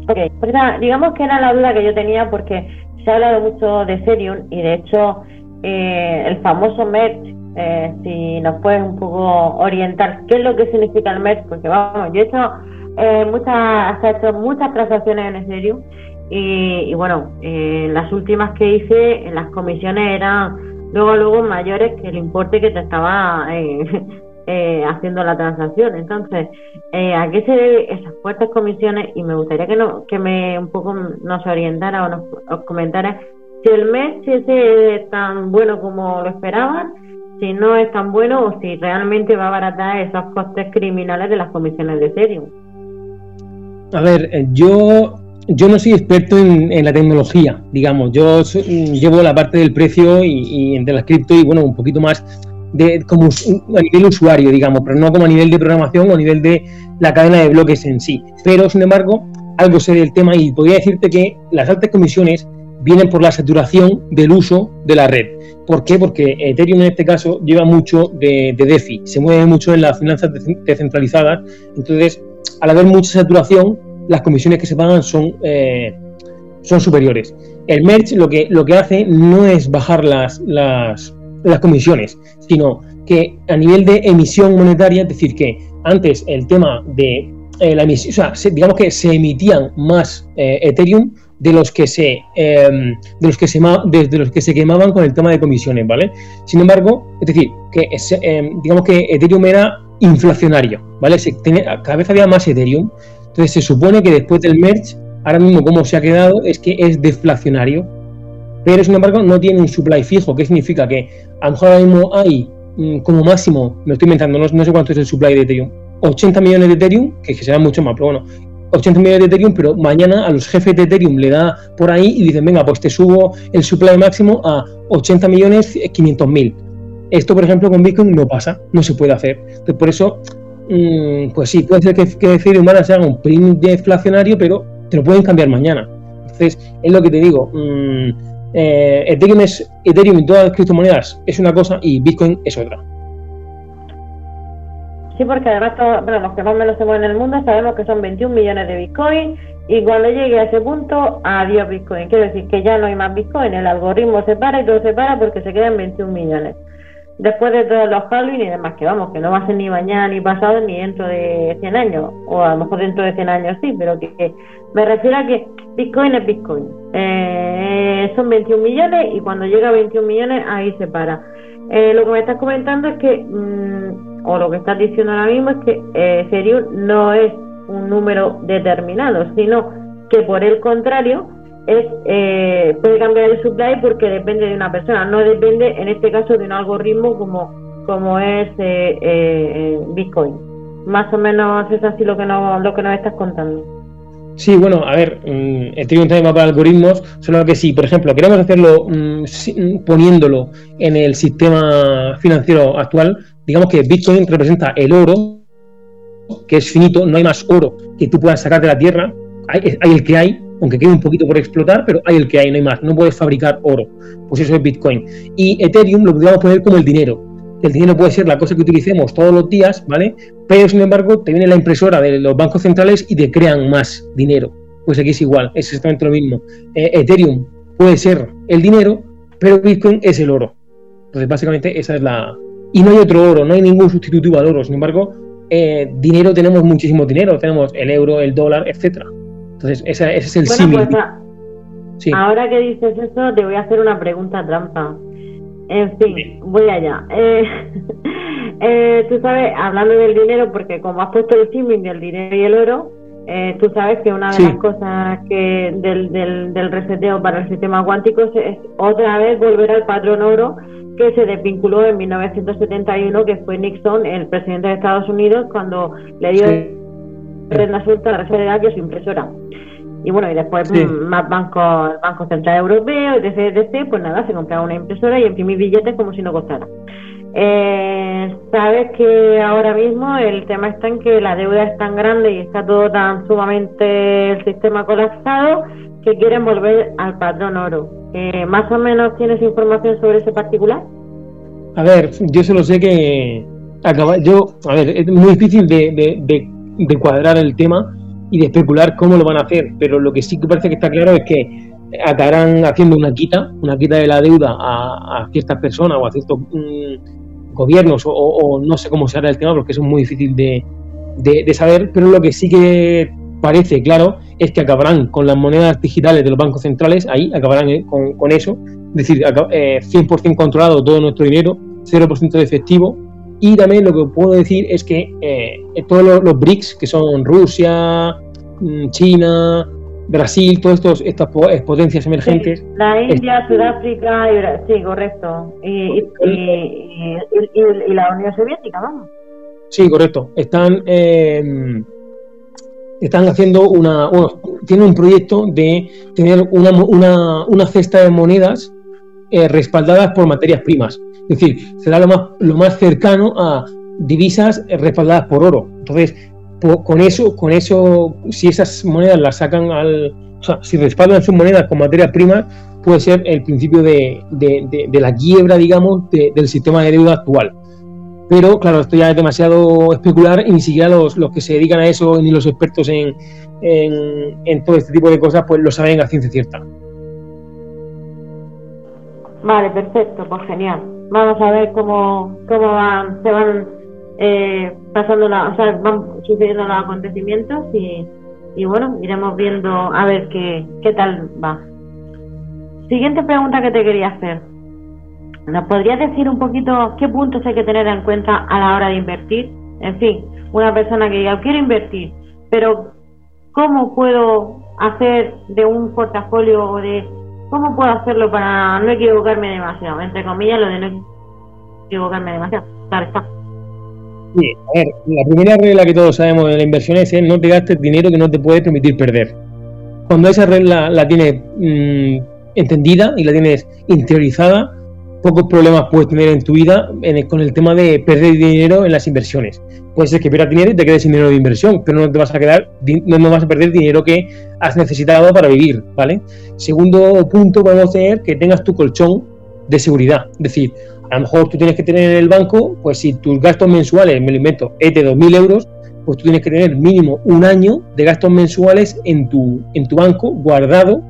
Ok, pues digamos que era la duda que yo tenía porque se ha hablado mucho de Ethereum y de hecho eh, el famoso merge, eh, si nos puedes un poco orientar qué es lo que significa el merge, porque vamos, yo he hecho eh, muchas, ha hecho muchas transacciones en Ethereum y, bueno, eh, las últimas que hice las comisiones eran luego luego mayores que el importe que te estaba eh, eh, haciendo la transacción. Entonces, ¿a qué se deben esas fuertes comisiones? Y me gustaría que no, que me un poco nos orientara o nos, comentara si el mes es tan bueno como lo esperaban, si no es tan bueno o si realmente va a abaratar esos costes criminales de las comisiones de Ethereum. A ver, eh, yo, yo no soy experto en, la tecnología, digamos. Yo mm, llevo la parte del precio y, y de las cripto y, bueno, un poquito más de como a nivel usuario, digamos, pero no como a nivel de programación o a nivel de la cadena de bloques en sí. Pero, sin embargo, algo sé del tema y podría decirte que las altas comisiones vienen por la saturación del uso de la red. ¿Por qué? Porque Ethereum en este caso lleva mucho de, de DeFi, se mueve mucho en las finanzas descentralizadas, entonces al haber mucha saturación, las comisiones que se pagan son, eh, son superiores. El merge lo que, lo que hace no es bajar las, las, las comisiones, sino que a nivel de emisión monetaria, es decir, que antes el tema de eh, la emisión, o sea, digamos que se emitían más eh, Ethereum de los que se em, de los que se desde los que se quemaban con el tema de comisiones, ¿vale? Sin embargo, es decir, que em, digamos que Ethereum era inflacionario, ¿vale? Se, cada vez había más Ethereum, entonces se supone que después del merge, ahora mismo como se ha quedado es que es deflacionario, pero sin embargo no tiene un supply fijo, que significa que a lo mejor ahora mismo hay mm, como máximo, me estoy inventando, no, sé cuánto es el supply de Ethereum, 80 millones de Ethereum, que, que será mucho más, pero bueno, 80 millones de Ethereum, pero mañana a los jefes de Ethereum le da por ahí y dicen, venga, pues te subo el supply máximo a 80 millones 500 mil. Esto, por ejemplo, con Bitcoin no pasa, no se puede hacer. Entonces, por eso, mm, pues sí, puede ser que, que Ethereum ahora se haga un print deflacionario, pero te lo pueden cambiar mañana. Entonces, es lo que te digo. Mm, eh, Ethereum, es, Ethereum y todas las criptomonedas es una cosa y Bitcoin es otra. Sí, porque además bueno, los que más menos se mueven en el mundo sabemos que son 21 millones de Bitcoin y cuando llegue a ese punto, adiós Bitcoin. Quiero decir que ya no hay más Bitcoin, el algoritmo se para y todo se para porque se quedan 21 millones. Después de todos los Halloween y demás, que vamos, que no va a ser ni mañana ni pasado ni dentro de 100 años, o a lo mejor dentro de 100 años sí, pero que, me refiero a que Bitcoin es Bitcoin. Eh, son 21 millones y cuando llega a 21 millones ahí se para. Eh, lo que me estás comentando es que mm, o lo que estás diciendo ahora mismo es que eh, Ethereum no es un número determinado, sino que por el contrario es eh, puede cambiar el supply porque depende de una persona, no depende en este caso de un algoritmo como como es eh, eh, Bitcoin. Más o menos es así lo que nos, lo que nos estás contando. Sí, bueno, a ver, mm, Ethereum también va para algoritmos, solo que si, por ejemplo, queremos hacerlo mm, mm, poniéndolo en el sistema financiero actual, digamos que Bitcoin representa el oro, que es finito, no hay más oro que tú puedas sacar de la tierra, hay, el que hay, aunque quede un poquito por explotar, pero hay el que hay, no hay más, no puedes fabricar oro, pues eso es Bitcoin. Y Ethereum lo podríamos poner como el dinero, el dinero puede ser la cosa que utilicemos todos los días, ¿vale? Pero sin embargo, te viene la impresora de los bancos centrales y te crean más dinero. Pues aquí es igual, es exactamente lo mismo. Eh, Ethereum puede ser el dinero, pero Bitcoin es el oro. Entonces, básicamente, esa es la, y no hay otro oro, no hay ningún sustitutivo al oro. Sin embargo, eh, dinero tenemos muchísimo dinero, tenemos el euro, el dólar, etcétera. Entonces, ese, es el símil. Pues, Ahora que dices eso, te voy a hacer una pregunta trampa. En fin, voy allá. Eh, eh, tú sabes, hablando del dinero, porque como has puesto el símil del dinero y el oro, tú sabes que una de las cosas que del, del, del reseteo para el sistema cuántico es otra vez volver al patrón oro que se desvinculó en 1971, que fue Nixon, el presidente de Estados Unidos, cuando le dio la suelta a la Reserva de su impresora. Y bueno, y después mm, más bancos, el Banco Central Europeo, etc, etc, pues nada, se compraba una impresora y imprimir billetes como si no costara. Eh, Sabes que ahora mismo el tema está en que la deuda es tan grande y está todo tan sumamente el sistema colapsado que quieren volver al patrón oro. Eh, ¿Más o menos tienes información sobre ese particular? A ver, yo solo sé que acaba, yo, a ver, es muy difícil de, de, cuadrar el tema y de especular cómo lo van a hacer, pero lo que sí que parece que está claro es que acabarán haciendo una quita, una quita de la deuda a, ciertas personas o a ciertos mm, gobiernos o, no sé cómo se hará el tema porque eso es muy difícil de, de, saber, pero lo que sí que parece claro es que acabarán con las monedas digitales de los bancos centrales, ahí acabarán eh, con, eso, es decir, 100% eh, controlado todo nuestro dinero, 0% de efectivo. Y también lo que puedo decir es que eh, todos los, BRICS, que son Rusia, mm, China, Brasil, todas estas potencias emergentes. la India, Sudáfrica, y, sí, correcto. Y, la Unión Soviética, vamos. Sí, correcto. Están están haciendo una, bueno, tienen un proyecto de tener una, una, una cesta de monedas eh, respaldadas por materias primas. Es decir, será lo más, lo más cercano a divisas respaldadas por oro. Entonces, con eso, con eso, si esas monedas las sacan al, o sea, si respaldan sus monedas con materias primas, puede ser el principio de, de, de, la quiebra, digamos, del sistema de deuda actual. Pero claro, esto ya es demasiado especular y ni siquiera los, los que se dedican a eso, ni los expertos en, en, todo este tipo de cosas, pues lo saben a ciencia cierta. Vale, perfecto, pues genial. Vamos a ver cómo, cómo van, se van eh, pasando la, o sea, van sucediendo los acontecimientos y, y bueno, iremos viendo a ver qué, qué tal va. Siguiente pregunta que te quería hacer. ¿Nos podrías decir un poquito qué puntos hay que tener en cuenta a la hora de invertir? En fin, una persona que diga, quiero invertir, pero ¿cómo puedo hacer de un portafolio o de cómo puedo hacerlo para no equivocarme demasiado? Entre comillas, lo de no equivocarme demasiado. Claro está. Sí, a ver, la primera regla que todos sabemos de la inversión es no te gastes dinero que no te puede permitir perder. Cuando esa regla la tienes mm, entendida y la tienes interiorizada, pocos problemas puedes tener en tu vida con el tema de perder dinero en las inversiones. Puede ser que pierdas dinero y te quedes sin dinero de inversión, pero no te vas a quedar, no, vas a perder dinero que has necesitado para vivir, ¿vale? Segundo punto, podemos tener que tengas tu colchón de seguridad. Es decir, a lo mejor tú tienes que tener en el banco, pues si tus gastos mensuales, me lo invento, es de 2.000 euros, pues tú tienes que tener mínimo un año de gastos mensuales en tu, en tu banco guardado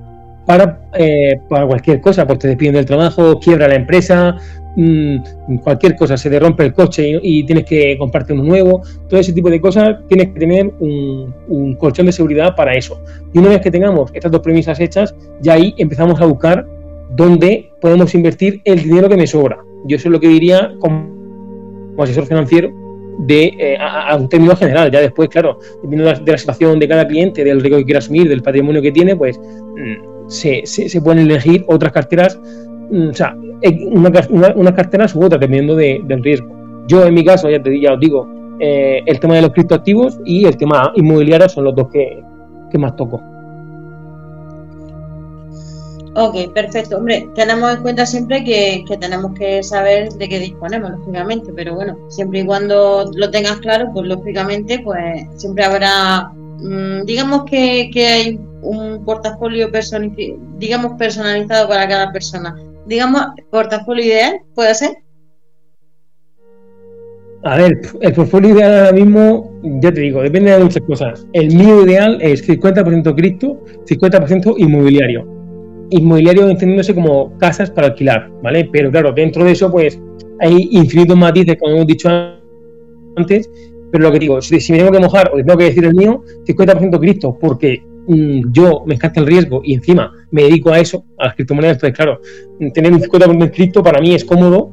para, eh, para cualquier cosa, pues te despiden del trabajo, quiebra la empresa, mm, cualquier cosa, se te rompe el coche y, tienes que comprarte uno nuevo, todo ese tipo de cosas, tienes que tener un, un, colchón de seguridad para eso. Y una vez que tengamos estas dos premisas hechas, ya ahí empezamos a buscar dónde podemos invertir el dinero que me sobra. Yo eso es lo que diría como, asesor financiero de, eh, a, un término general. Ya después, claro, dependiendo de la, situación de cada cliente, del riesgo que quiera asumir, del patrimonio que tiene, pues mm, se, se, pueden elegir otras carteras, mm, o sea, unas una, carteras u otras, dependiendo del riesgo. Yo, en mi caso, ya, te, ya os digo, eh, el tema de los criptoactivos y el tema inmobiliario son los dos que, que más toco. Ok, perfecto. Hombre, tenemos en cuenta siempre que, tenemos que saber de qué disponemos, lógicamente, pero bueno, siempre y cuando lo tengas claro, pues lógicamente, pues siempre habrá, digamos que, hay un portafolio digamos personalizado para cada persona. Digamos, portafolio ideal, ¿puede ser? A ver, el portafolio ideal ahora mismo, ya te digo, depende de muchas cosas. El mío ideal es 50% cripto, 50% inmobiliario inmobiliario entendiéndose como casas para alquilar, ¿vale? Pero claro, dentro de eso, pues hay infinitos matices, como hemos dicho antes, pero lo que digo, si, me tengo que mojar o tengo que decir el mío, 50% cripto, porque mm, yo me encanta el riesgo y encima me dedico a eso, a las criptomonedas, entonces claro, tener un 50% cripto para mí es cómodo.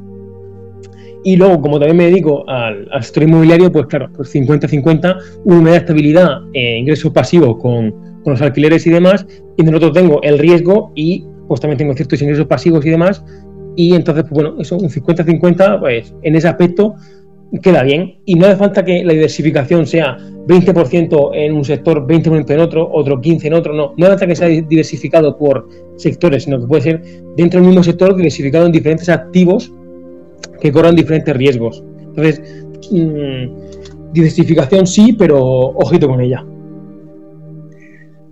Y luego, como también me dedico al, sector inmobiliario, pues claro, pues 50-50, uno me da estabilidad, eh, ingresos pasivos con, con los alquileres y demás, y en el otro tengo el riesgo y pues también tengo ciertos ingresos pasivos y demás, y entonces, pues bueno, eso un 50-50, pues en ese aspecto queda bien. Y no hace falta que la diversificación sea 20% en un sector, 20% en otro, otro 15% en otro, no. No hace falta que sea diversificado por sectores, sino que puede ser dentro del mismo sector diversificado en diferentes activos que corran diferentes riesgos. Entonces, mm, diversificación sí, pero ojito con ella.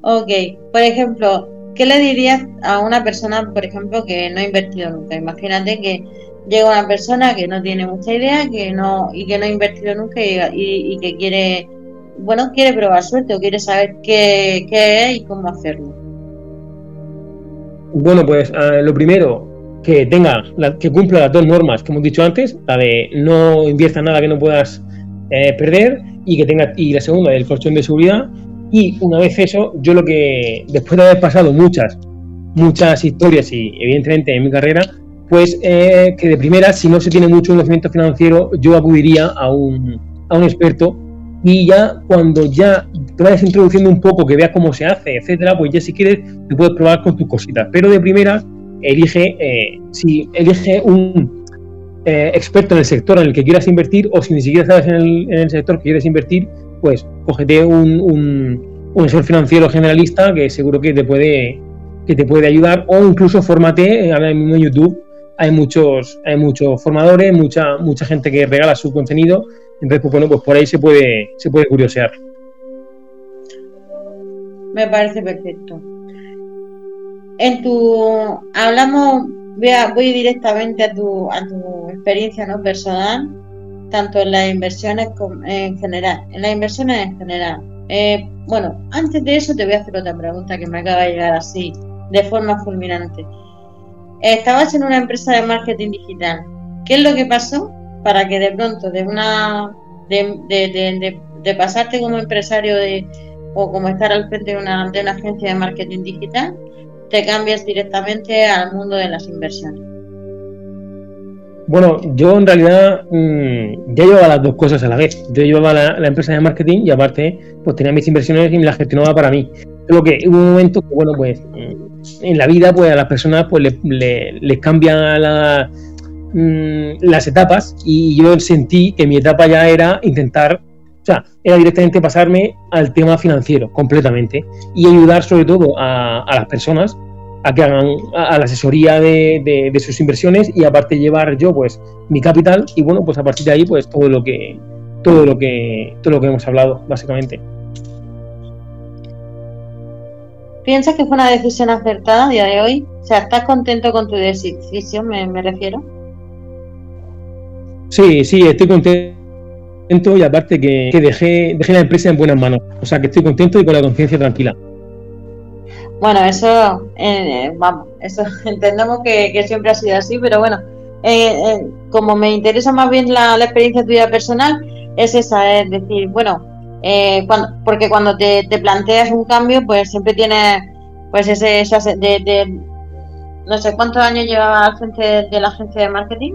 Ok, por ejemplo, ¿qué le dirías a una persona, por ejemplo, que no ha invertido nunca? Imagínate que llega una persona que no tiene mucha idea que no y que no ha invertido nunca y, que quiere, bueno, quiere probar suerte o quiere saber qué, es y cómo hacerlo. Bueno, pues ah, lo primero, que tenga, que cumpla las dos normas que hemos dicho antes, la de no invierta nada que no puedas eh, perder y que tenga y la segunda, el colchón de seguridad y una vez eso, yo lo que, después de haber pasado muchas, muchas historias y evidentemente en mi carrera, pues eh, que de primera, si no se tiene mucho conocimiento financiero, yo acudiría a un, a un experto y ya cuando ya te vayas introduciendo un poco, que veas cómo se hace, etcétera, pues ya si quieres te puedes probar con tus cositas. Pero de primera, elige, eh, si elige un eh, experto en el sector en el que quieras invertir o si ni siquiera sabes en el, en el sector que quieres invertir, pues cógete un, un, un asesor financiero generalista que seguro que te puede que te puede ayudar o incluso fórmate, ahora mismo en YouTube hay muchos hay muchos formadores, mucha mucha gente que regala su contenido, entonces pues bueno, pues por ahí se puede se puede curiosear. Me parece perfecto. En tu hablamos voy, voy directamente a tu a tu experiencia no personal tanto en las inversiones como en general, en las inversiones en general. Eh, bueno, antes de eso te voy a hacer otra pregunta que me acaba de llegar así, de forma fulminante. Estabas en una empresa de marketing digital. ¿Qué es lo que pasó para que de pronto de una de, de, de, pasarte como empresario de, o como estar al frente de una, de una agencia de marketing digital, te cambies directamente al mundo de las inversiones? Bueno, yo en realidad mm, ya llevaba las dos cosas a la vez. Yo llevaba la, empresa de marketing y aparte pues tenía mis inversiones y me las gestionaba para mí. Lo que hubo un momento que, bueno, pues mm, en la vida pues a las personas pues les cambian la, mm, las etapas. Y yo sentí que mi etapa ya era intentar, o sea, era directamente pasarme al tema financiero completamente y ayudar sobre todo a, las personas a que hagan la asesoría de, sus inversiones y aparte llevar yo pues mi capital. Y bueno pues a partir de ahí pues todo lo que todo lo que todo lo que hemos hablado básicamente ¿Piensas que fue una decisión acertada a día de hoy? O sea, ¿estás contento con tu decisión, me, me refiero? Sí, sí, estoy contento y aparte que, dejé, dejé la empresa en buenas manos. O sea, que estoy contento y con la conciencia tranquila. Bueno, eso, eh, vamos, eso entendemos que, siempre ha sido así, pero bueno, eh, eh, como me interesa más bien la, experiencia tuya personal, es esa, es decir, bueno, cuando, porque cuando te, planteas un cambio, pues siempre tienes, pues ese, de, no sé, ¿cuántos años llevaba al frente de, la agencia de marketing?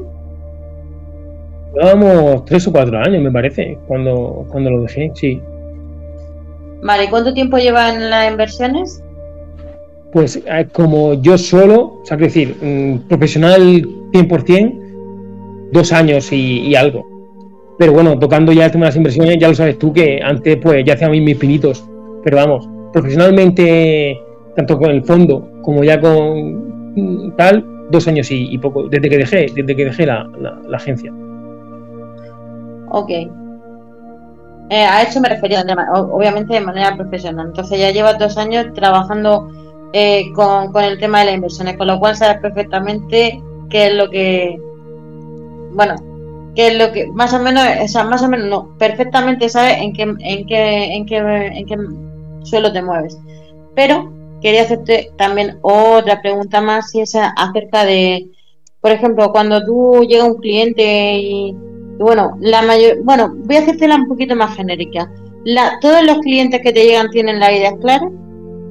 Llevábamos tres o cuatro años, me parece, cuando, cuando lo dejé, sí. Vale, ¿cuánto tiempo lleva en las inversiones? pues eh, como yo solo, o sea, es decir, mm, profesional 100%, dos años y, algo. Pero bueno, tocando ya el tema de las inversiones, ya lo sabes tú que antes pues ya hacía mis pinitos. Pero vamos, profesionalmente, tanto con el fondo como ya con mm, tal, dos años y, poco, desde que dejé, desde que dejé la, agencia. Ok. Eh, a eso me refería, obviamente de manera profesional. Entonces ya llevas dos años trabajando eh, con, el tema de las inversiones, con lo cual sabes perfectamente qué es lo que, bueno, qué es lo que, más o menos, o sea, más o menos no, perfectamente sabes en qué, en qué, en qué, en qué suelo te mueves. Pero quería hacerte también otra pregunta más, si es acerca de, por ejemplo, cuando tú llega un cliente y, bueno, la mayor, bueno, voy a hacértela un poquito más genérica. La, todos los clientes que te llegan tienen la idea clara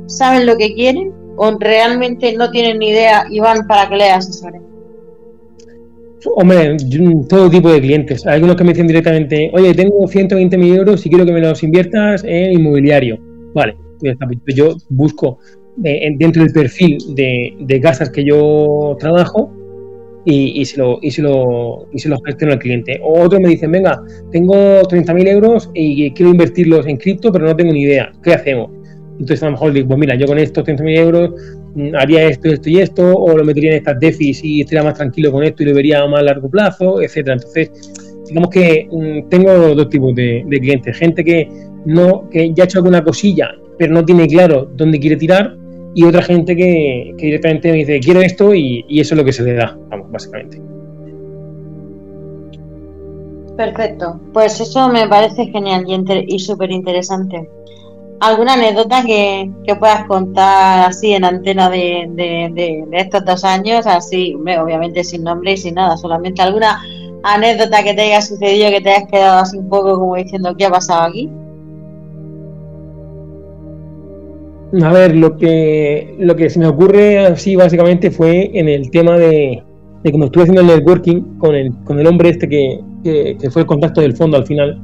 saben lo que quieren o realmente no tienen ni idea y van para que les? Hombre, todo tipo de clientes. Hay algunos que me dicen directamente, oye, tengo 120 mil euros y quiero que me los inviertas en inmobiliario. Vale, yo busco eh, dentro del perfil de, de, casas que yo trabajo y, se lo, y, se lo, y se lo gestiono al cliente. O otros me dicen, venga, tengo 30.000 euros y quiero invertirlos en cripto, pero no tengo ni idea. ¿Qué hacemos? Entonces a lo mejor digo, pues mira, yo con estos 30.000 euros haría esto, esto y esto, o lo metería en estas DEFIs y estaría más tranquilo con esto y lo vería a más largo plazo, etcétera. Entonces, digamos que mm, tengo dos tipos de, clientes. Gente que no, que ya ha hecho alguna cosilla, pero no tiene claro dónde quiere tirar, y otra gente que, directamente me dice, quiero esto, y, eso es lo que se le da, vamos, básicamente. Perfecto, pues eso me parece genial y, y súper interesante. ¿Alguna anécdota que, puedas contar así en antena de, estos dos años? Así, obviamente sin nombre y sin nada, solamente alguna anécdota que te haya sucedido que te hayas quedado así un poco como diciendo qué ha pasado aquí. A ver, lo que, lo que se me ocurre así básicamente fue en el tema de, de cuando estuve haciendo el networking con el, con el hombre este que, que, fue el contacto del fondo al final.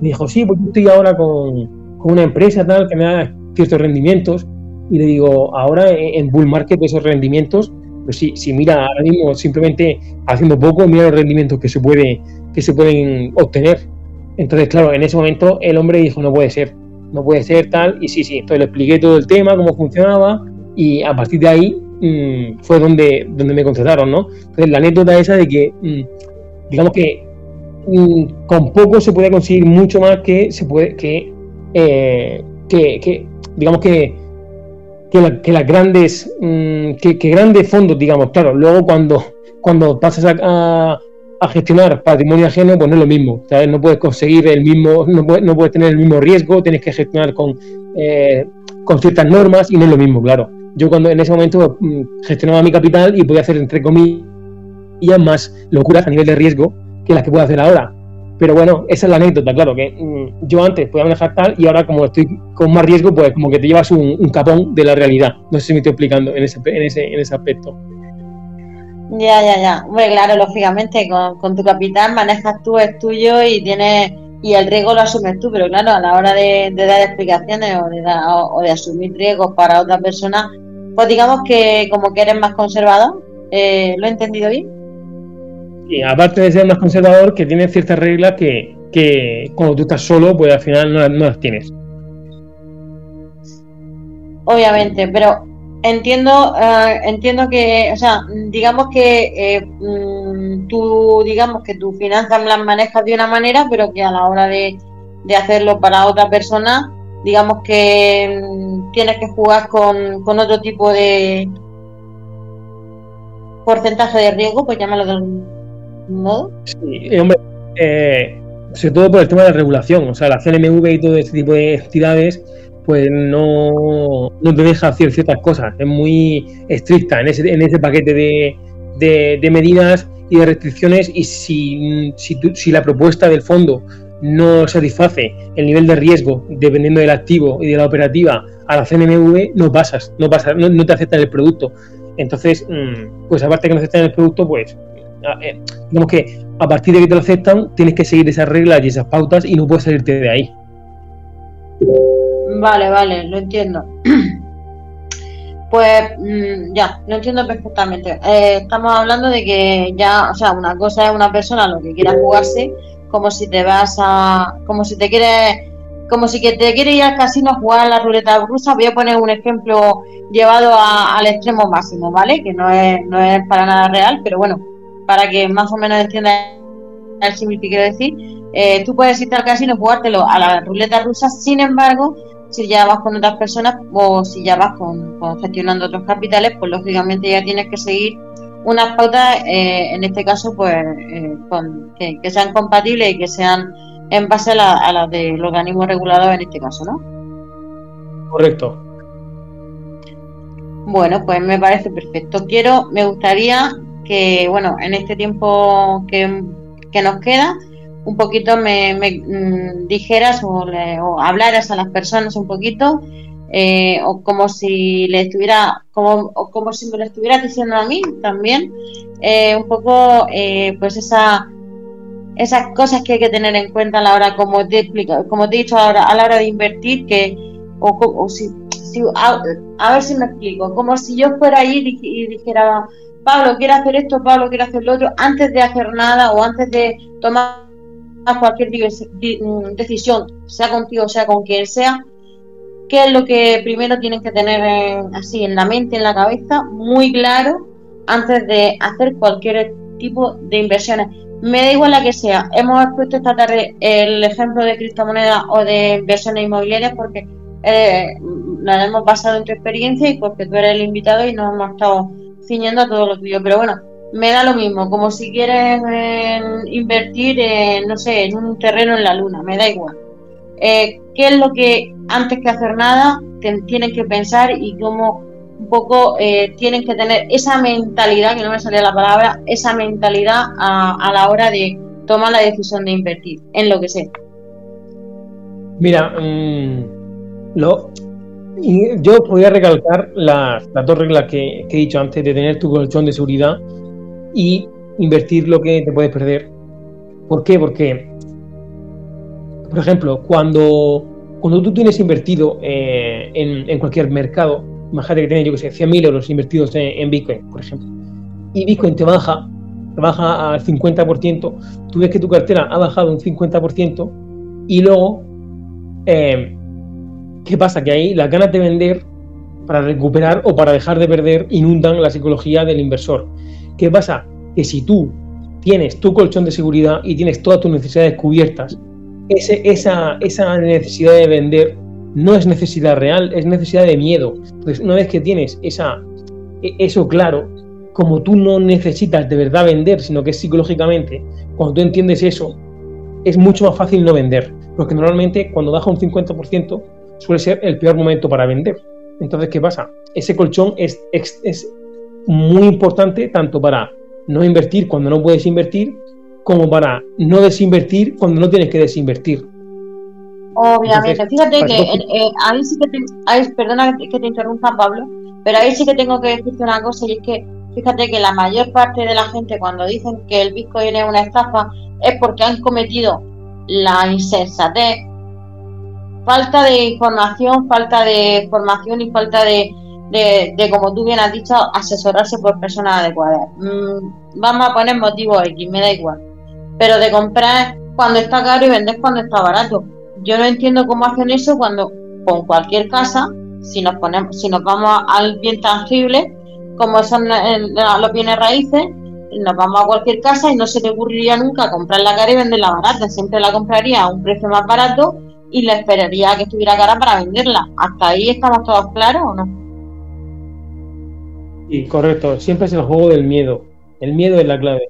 Me dijo, sí, yo estoy ahora con, con una empresa tal que me da ciertos rendimientos y le digo, ahora en bull market esos rendimientos, pues si, si mira ahora mismo simplemente haciendo poco, mira los rendimientos que se, puede, que se pueden obtener. Entonces, claro, en ese momento el hombre dijo, no puede ser, no puede ser tal, y sí, sí, entonces le expliqué todo el tema, cómo funcionaba, y a partir de ahí mm, fue donde, donde me contrataron, ¿no? Entonces, la anécdota esa de que, mm, digamos que mm, con poco se puede conseguir mucho más que se puede que eh, que, digamos que, que, las grandes, mm, que, grandes fondos, digamos, claro, luego cuando, cuando pasas a, gestionar patrimonio ajeno, pues no es lo mismo. No puedes conseguir el mismo, no puedes, no puedes tener el mismo riesgo, tienes que gestionar con, eh, con ciertas normas y no es lo mismo, claro. Yo cuando en ese momento mm, gestionaba mi capital y podía hacer, entre comillas, más locuras a nivel de riesgo que las que puedo hacer ahora. Pero bueno, esa es la anécdota, claro, que mm, yo antes podía manejar tal y ahora como estoy con más riesgo, pues como que te llevas un, capón de la realidad. No sé si me estoy explicando en ese, en ese, en ese aspecto. Ya, ya, ya. Bueno, claro, lógicamente, con, tu capital manejas tú, es tuyo y tienes y el riesgo lo asumes tú, pero claro, a la hora de, dar explicaciones o de, o, de asumir riesgos para otra persona, pues digamos que como que eres más conservador, eh, ¿lo he entendido bien? Y aparte de ser más conservador, que tiene ciertas reglas que, que cuando tú estás solo, pues al final no, no las tienes. Obviamente, pero entiendo eh, entiendo que o sea digamos que eh, mm, tú digamos que tu finanzas las manejas de una manera pero que a la hora de, hacerlo para otra persona digamos que mm, tienes que jugar con, con, otro tipo de porcentaje de riesgo pues llámalo de algún sí hombre eh, sobre todo por el tema de la regulación o sea la CNMV y todo este tipo de entidades pues no, no te deja hacer ciertas cosas. Es muy estricta en ese, en ese paquete de, de, medidas y de restricciones y si, si, si, la propuesta del fondo no satisface el nivel de riesgo dependiendo del activo y de la operativa a la CNMV, no pasas, no, pasas, no, te aceptan el producto. Entonces, mm, pues aparte de que no aceptan el producto, pues eh, digamos que a partir de que te lo aceptan, tienes que seguir esas reglas y esas pautas y no puedes salirte de ahí. Vale, vale, lo entiendo. Pues mm, ya, lo entiendo perfectamente. Eh, estamos hablando de que ya, o sea, una cosa es una persona lo que quiera jugarse, como si te vas a, como si te quieres, como si que te quiere ir al casino a jugar a la ruleta rusa. Voy a poner un ejemplo llevado al extremo máximo, ¿vale? Que no es, no es para nada real, pero bueno, para que más o menos entiendas el símil que quiero decir. Eh, tú puedes ir al casino y jugártelo a la ruleta rusa, sin embargo, si ya vas con otras personas o si ya vas con, gestionando otros capitales, pues lógicamente ya tienes que seguir unas pautas, eh, en este caso, pues eh, con, que, sean compatibles y que sean en base a, las del organismo regulador en este caso, ¿no? Correcto. Bueno, pues me parece perfecto. Quiero, me gustaría que, bueno, en este tiempo que, que nos queda, un poquito me, mm, dijeras o, hablaras a las personas un poquito eh, o como si le estuviera como o como si me lo estuvieras diciendo a mí también eh, un poco eh, pues esa esas cosas que hay que tener en cuenta a la hora como te como te he dicho ahora a la hora de invertir que o, si, a, ver si me explico como si yo fuera ahí y dijera Pablo quiere hacer esto Pablo quiere hacer lo otro antes de hacer nada o antes de tomar cualquier mm, decisión, sea contigo, sea con quien sea, qué es lo que primero tienes que tener así en la mente, en la cabeza, muy claro antes de hacer cualquier tipo de inversiones. Me da igual la que sea. Hemos puesto esta tarde el ejemplo de criptomonedas o de inversiones inmobiliarias porque eh, la hemos basado en tu experiencia y porque tú eres el invitado y nos hemos estado ciñendo a todo lo tuyo. Pero bueno, me da lo mismo, como si quieres invertir en, no sé, en un terreno en la luna, me da igual. Eh, ¿Qué es lo que antes que hacer nada tienen que pensar y cómo un poco eh, tienen que tener esa mentalidad, que no me salía la palabra, esa mentalidad a, la hora de tomar la decisión de invertir en lo que sea? Mira, mm, lo, yo podría recalcar las, dos reglas que, que, he dicho antes de tener tu colchón de seguridad y invertir lo que te puedes perder. ¿Por qué? Porque, por ejemplo, cuando, cuando tú tienes invertido eh, en, cualquier mercado, imagínate que tienes, yo que sé, 100.000 euros invertidos en, Bitcoin, por ejemplo, y Bitcoin te baja, te baja al 50%, tú ves que tu cartera ha bajado un 50% y luego, eh, ¿qué pasa? Que ahí las ganas de vender para recuperar o para dejar de perder inundan la psicología del inversor. ¿Qué pasa? Que si tú tienes tu colchón de seguridad y tienes todas tus necesidades cubiertas, esa, necesidad de vender no es necesidad real, es necesidad de miedo. Entonces, una vez que tienes e, eso claro, como tú no necesitas de verdad vender, sino que es psicológicamente, cuando tú entiendes eso, es mucho más fácil no vender. Porque normalmente cuando baja un 50% suele ser el peor momento para vender. Entonces, ¿qué pasa? Ese colchón es, es, muy importante tanto para no invertir cuando no puedes invertir, como para no desinvertir cuando no tienes que desinvertir. Obviamente, fíjate que eh, ahí sí que te, perdona que te interrumpa Pablo, pero ahí sí que tengo que decirte una cosa y es que fíjate que la mayor parte de la gente cuando dicen que el Bitcoin es una estafa es porque han cometido la insensatez, falta de información, falta de formación y falta de, de, como tú bien has dicho, asesorarse por personas adecuadas. Mm, vamos a poner motivos X, me da igual. Pero de comprar cuando está caro y vender cuando está barato. Yo no entiendo cómo hacen eso cuando con cualquier casa, si nos ponemos, si nos vamos al bien tangible, como son los bienes raíces, nos vamos a cualquier casa y no se te ocurriría nunca comprarla cara y venderla barata. Siempre la compraría a un precio más barato y la esperaría que estuviera cara para venderla. ¿Hasta ahí estamos todos claros o no? Sí, correcto. Siempre es el juego del miedo. El miedo es la clave.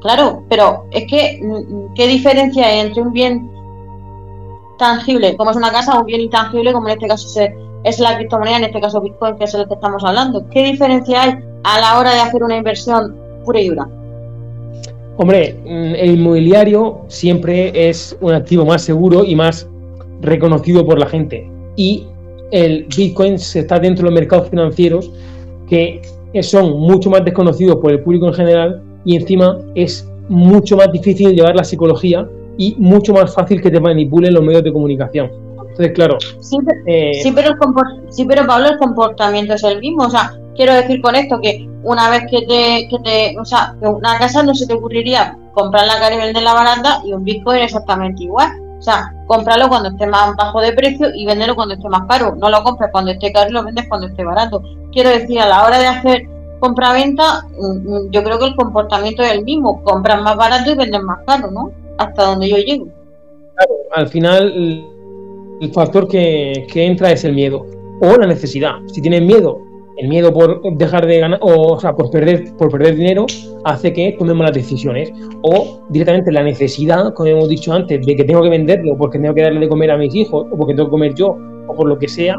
Claro, pero es que, ¿qué diferencia hay entre un bien tangible, como es una casa, o un bien intangible, como en este caso es la criptomoneda, en este caso Bitcoin, que es el que estamos hablando? ¿Qué diferencia hay a la hora de hacer una inversión pura y dura? Hombre, mm, el inmobiliario siempre es un activo más seguro y más reconocido por la gente. Y el Bitcoin está dentro de los mercados financieros que son mucho más desconocidos por el público en general y encima es mucho más difícil llevar la psicología y mucho más fácil que te manipulen los medios de comunicación. Entonces, claro. Sí, eh, pero, sí, pero Pablo, el comportamiento es el mismo. O sea, quiero decir con esto que una vez que te, que o sea, una casa no se te ocurriría comprar la cara y la barata y un Bitcoin exactamente igual. O sea, cómpralo cuando esté más bajo de precio y venderlo cuando esté más caro. No lo compres cuando esté caro y lo vendes cuando esté barato. Quiero decir, a la hora de hacer compra-venta, mm, mm, yo creo que el comportamiento es el mismo. Compras más barato y vendes más caro, ¿no? Hasta donde yo llego. Claro, al final el factor que, que entra es el miedo o la necesidad. Si tienes miedo el miedo por dejar de ganar, o, sea, por perder, por perder dinero, hace que tomemos las decisiones. O directamente la necesidad, como hemos dicho antes, de que tengo que venderlo porque tengo que darle de comer a mis hijos, o porque tengo que comer yo, o por lo que sea,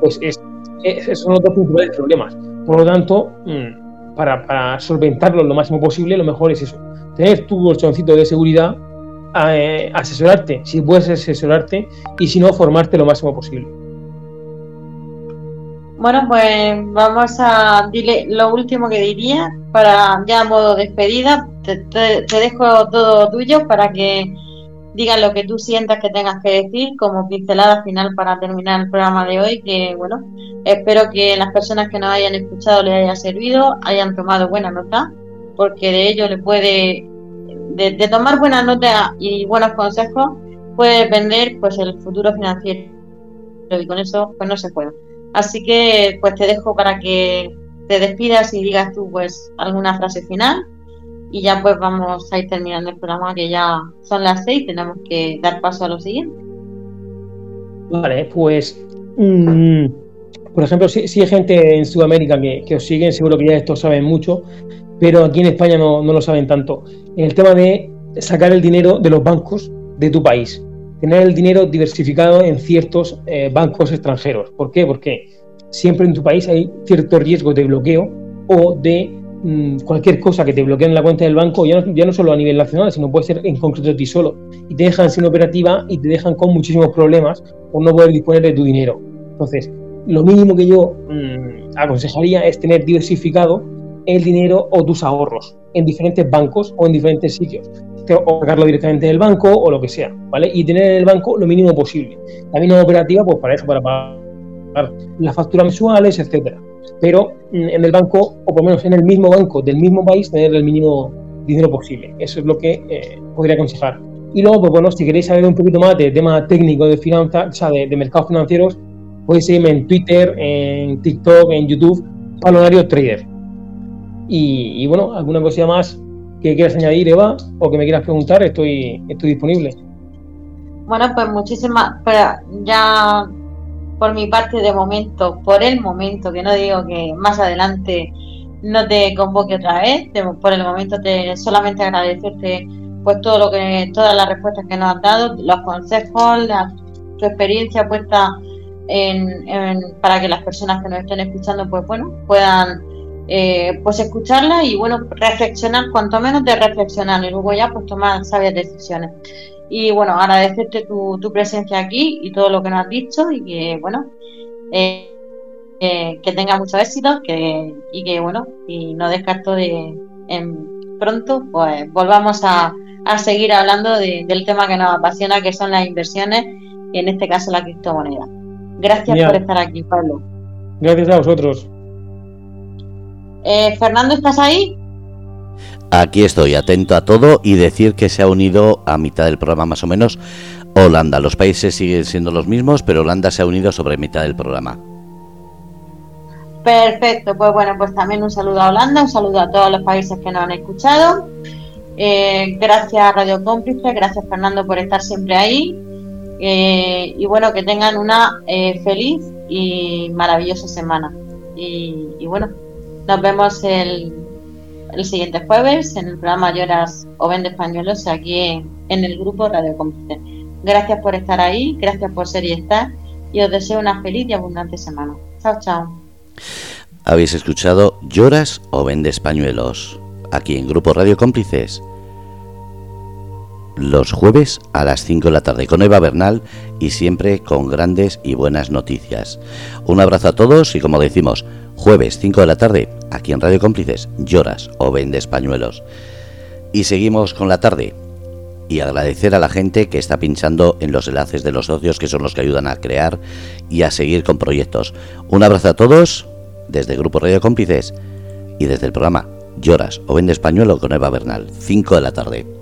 pues es, esos son los dos principales problemas. Por lo tanto, mm, para, para, solventarlo lo máximo posible, lo mejor es eso. Tener tu colchoncito de seguridad, eh, asesorarte, si puedes asesorarte, y si no, formarte lo máximo posible. Bueno, pues vamos a dile lo último que diría para ya modo despedida. Te, dejo todo tuyo para que digas lo que tú sientas que tengas que decir como pincelada final para terminar el programa de hoy. Que bueno, espero que las personas que nos hayan escuchado les haya servido, hayan tomado buena nota, porque de ello le puede, de, de tomar buena nota y buenos consejos, puede depender pues el futuro financiero. Y con eso pues no se puede. Así que pues te dejo para que te despidas y digas tú pues alguna frase final y ya pues vamos a ir terminando el programa que ya son las seis, tenemos que dar paso a lo siguiente. Vale, pues mm, por ejemplo, si, hay gente en Sudamérica que, os siguen, seguro que ya esto saben mucho, pero aquí en España no, no lo saben tanto. El tema de sacar el dinero de los bancos de tu país tener el dinero diversificado en ciertos eh, bancos extranjeros. ¿Por qué? Porque siempre en tu país hay cierto riesgo de bloqueo o de mm, cualquier cosa que te bloqueen la cuenta del banco, ya no, ya no solo a nivel nacional, sino puede ser en concreto a ti solo, y te dejan sin operativa y te dejan con muchísimos problemas por no poder disponer de tu dinero. Entonces, lo mínimo que yo mm, aconsejaría es tener diversificado el dinero o tus ahorros en diferentes bancos o en diferentes sitios o sacarlo directamente del banco o lo que sea, ¿vale? Y tener en el banco lo mínimo posible. La mínima operativa, pues para eso, para pagar las facturas mensuales, etcétera. Pero mm, en el banco, o por lo menos en el mismo banco del mismo país, tener el mínimo dinero posible. Eso es lo que eh, podría aconsejar. Y luego, pues bueno, si queréis saber un poquito más de tema técnico de finanzas, o sea, de, mercados financieros, podéis seguirme en Twitter, en TikTok, en YouTube, Palonario Trader. Y bueno, alguna cosilla más que quieras añadir, Eva, o que me quieras preguntar, estoy, estoy disponible. Bueno, pues muchísimas, pero ya por mi parte de momento, por el momento, que no digo que más adelante no te convoque otra vez, por el momento te solamente agradecerte pues todo lo que, todas las respuestas que nos has dado, los consejos, tu experiencia puesta en, para que las personas que nos estén escuchando pues bueno puedan eh, pues escucharla y bueno reflexionar. Cuanto menos de reflexionar y luego ya pues tomar sabias decisiones. Y bueno agradecerte tu, tu presencia aquí y todo lo que nos has dicho y que bueno eh, eh, que tenga mucho éxito que, y que bueno y no descarto de en pronto pues volvamos a, a seguir hablando del tema que nos apasiona que son las inversiones y en este caso la criptomoneda. Gracias por estar aquí Pablo. Gracias a vosotros eh, Fernando ¿estás ahí? Aquí estoy, atento a todo y decir que se ha unido a mitad del programa más o menos Holanda. Los países siguen siendo los mismos, pero Holanda se ha unido sobre mitad del programa. Perfecto, pues bueno, pues también un saludo a Holanda, un saludo a todos los países que nos han escuchado. Eh, gracias Radio Cómplice, gracias Fernando por estar siempre ahí. Eh, y bueno, que tengan una eh, feliz y maravillosa semana. Y, bueno, nos vemos el, el, siguiente jueves en el programa Lloras o Vende Españolos aquí en, el grupo Radio Cómplice. Gracias por estar ahí, gracias por ser y estar y os deseo una feliz y abundante semana. Chao, chao. Habéis escuchado Lloras o Vendes Pañuelos, aquí en Grupo Radio Cómplices. Los jueves a las 5 de la tarde con Eva Bernal y siempre con grandes y buenas noticias. Un abrazo a todos y como decimos, jueves 5 de la tarde, aquí en Radio Cómplices, Lloras o Vendes Pañuelos. Y seguimos con la tarde, y agradecer a la gente que está pinchando en los enlaces de los socios que son los que ayudan a crear y a seguir con proyectos. Un abrazo a todos desde Grupo Radio Cómplices y desde el programa Lloras o Vende Español con Eva Bernal, 5 de la tarde.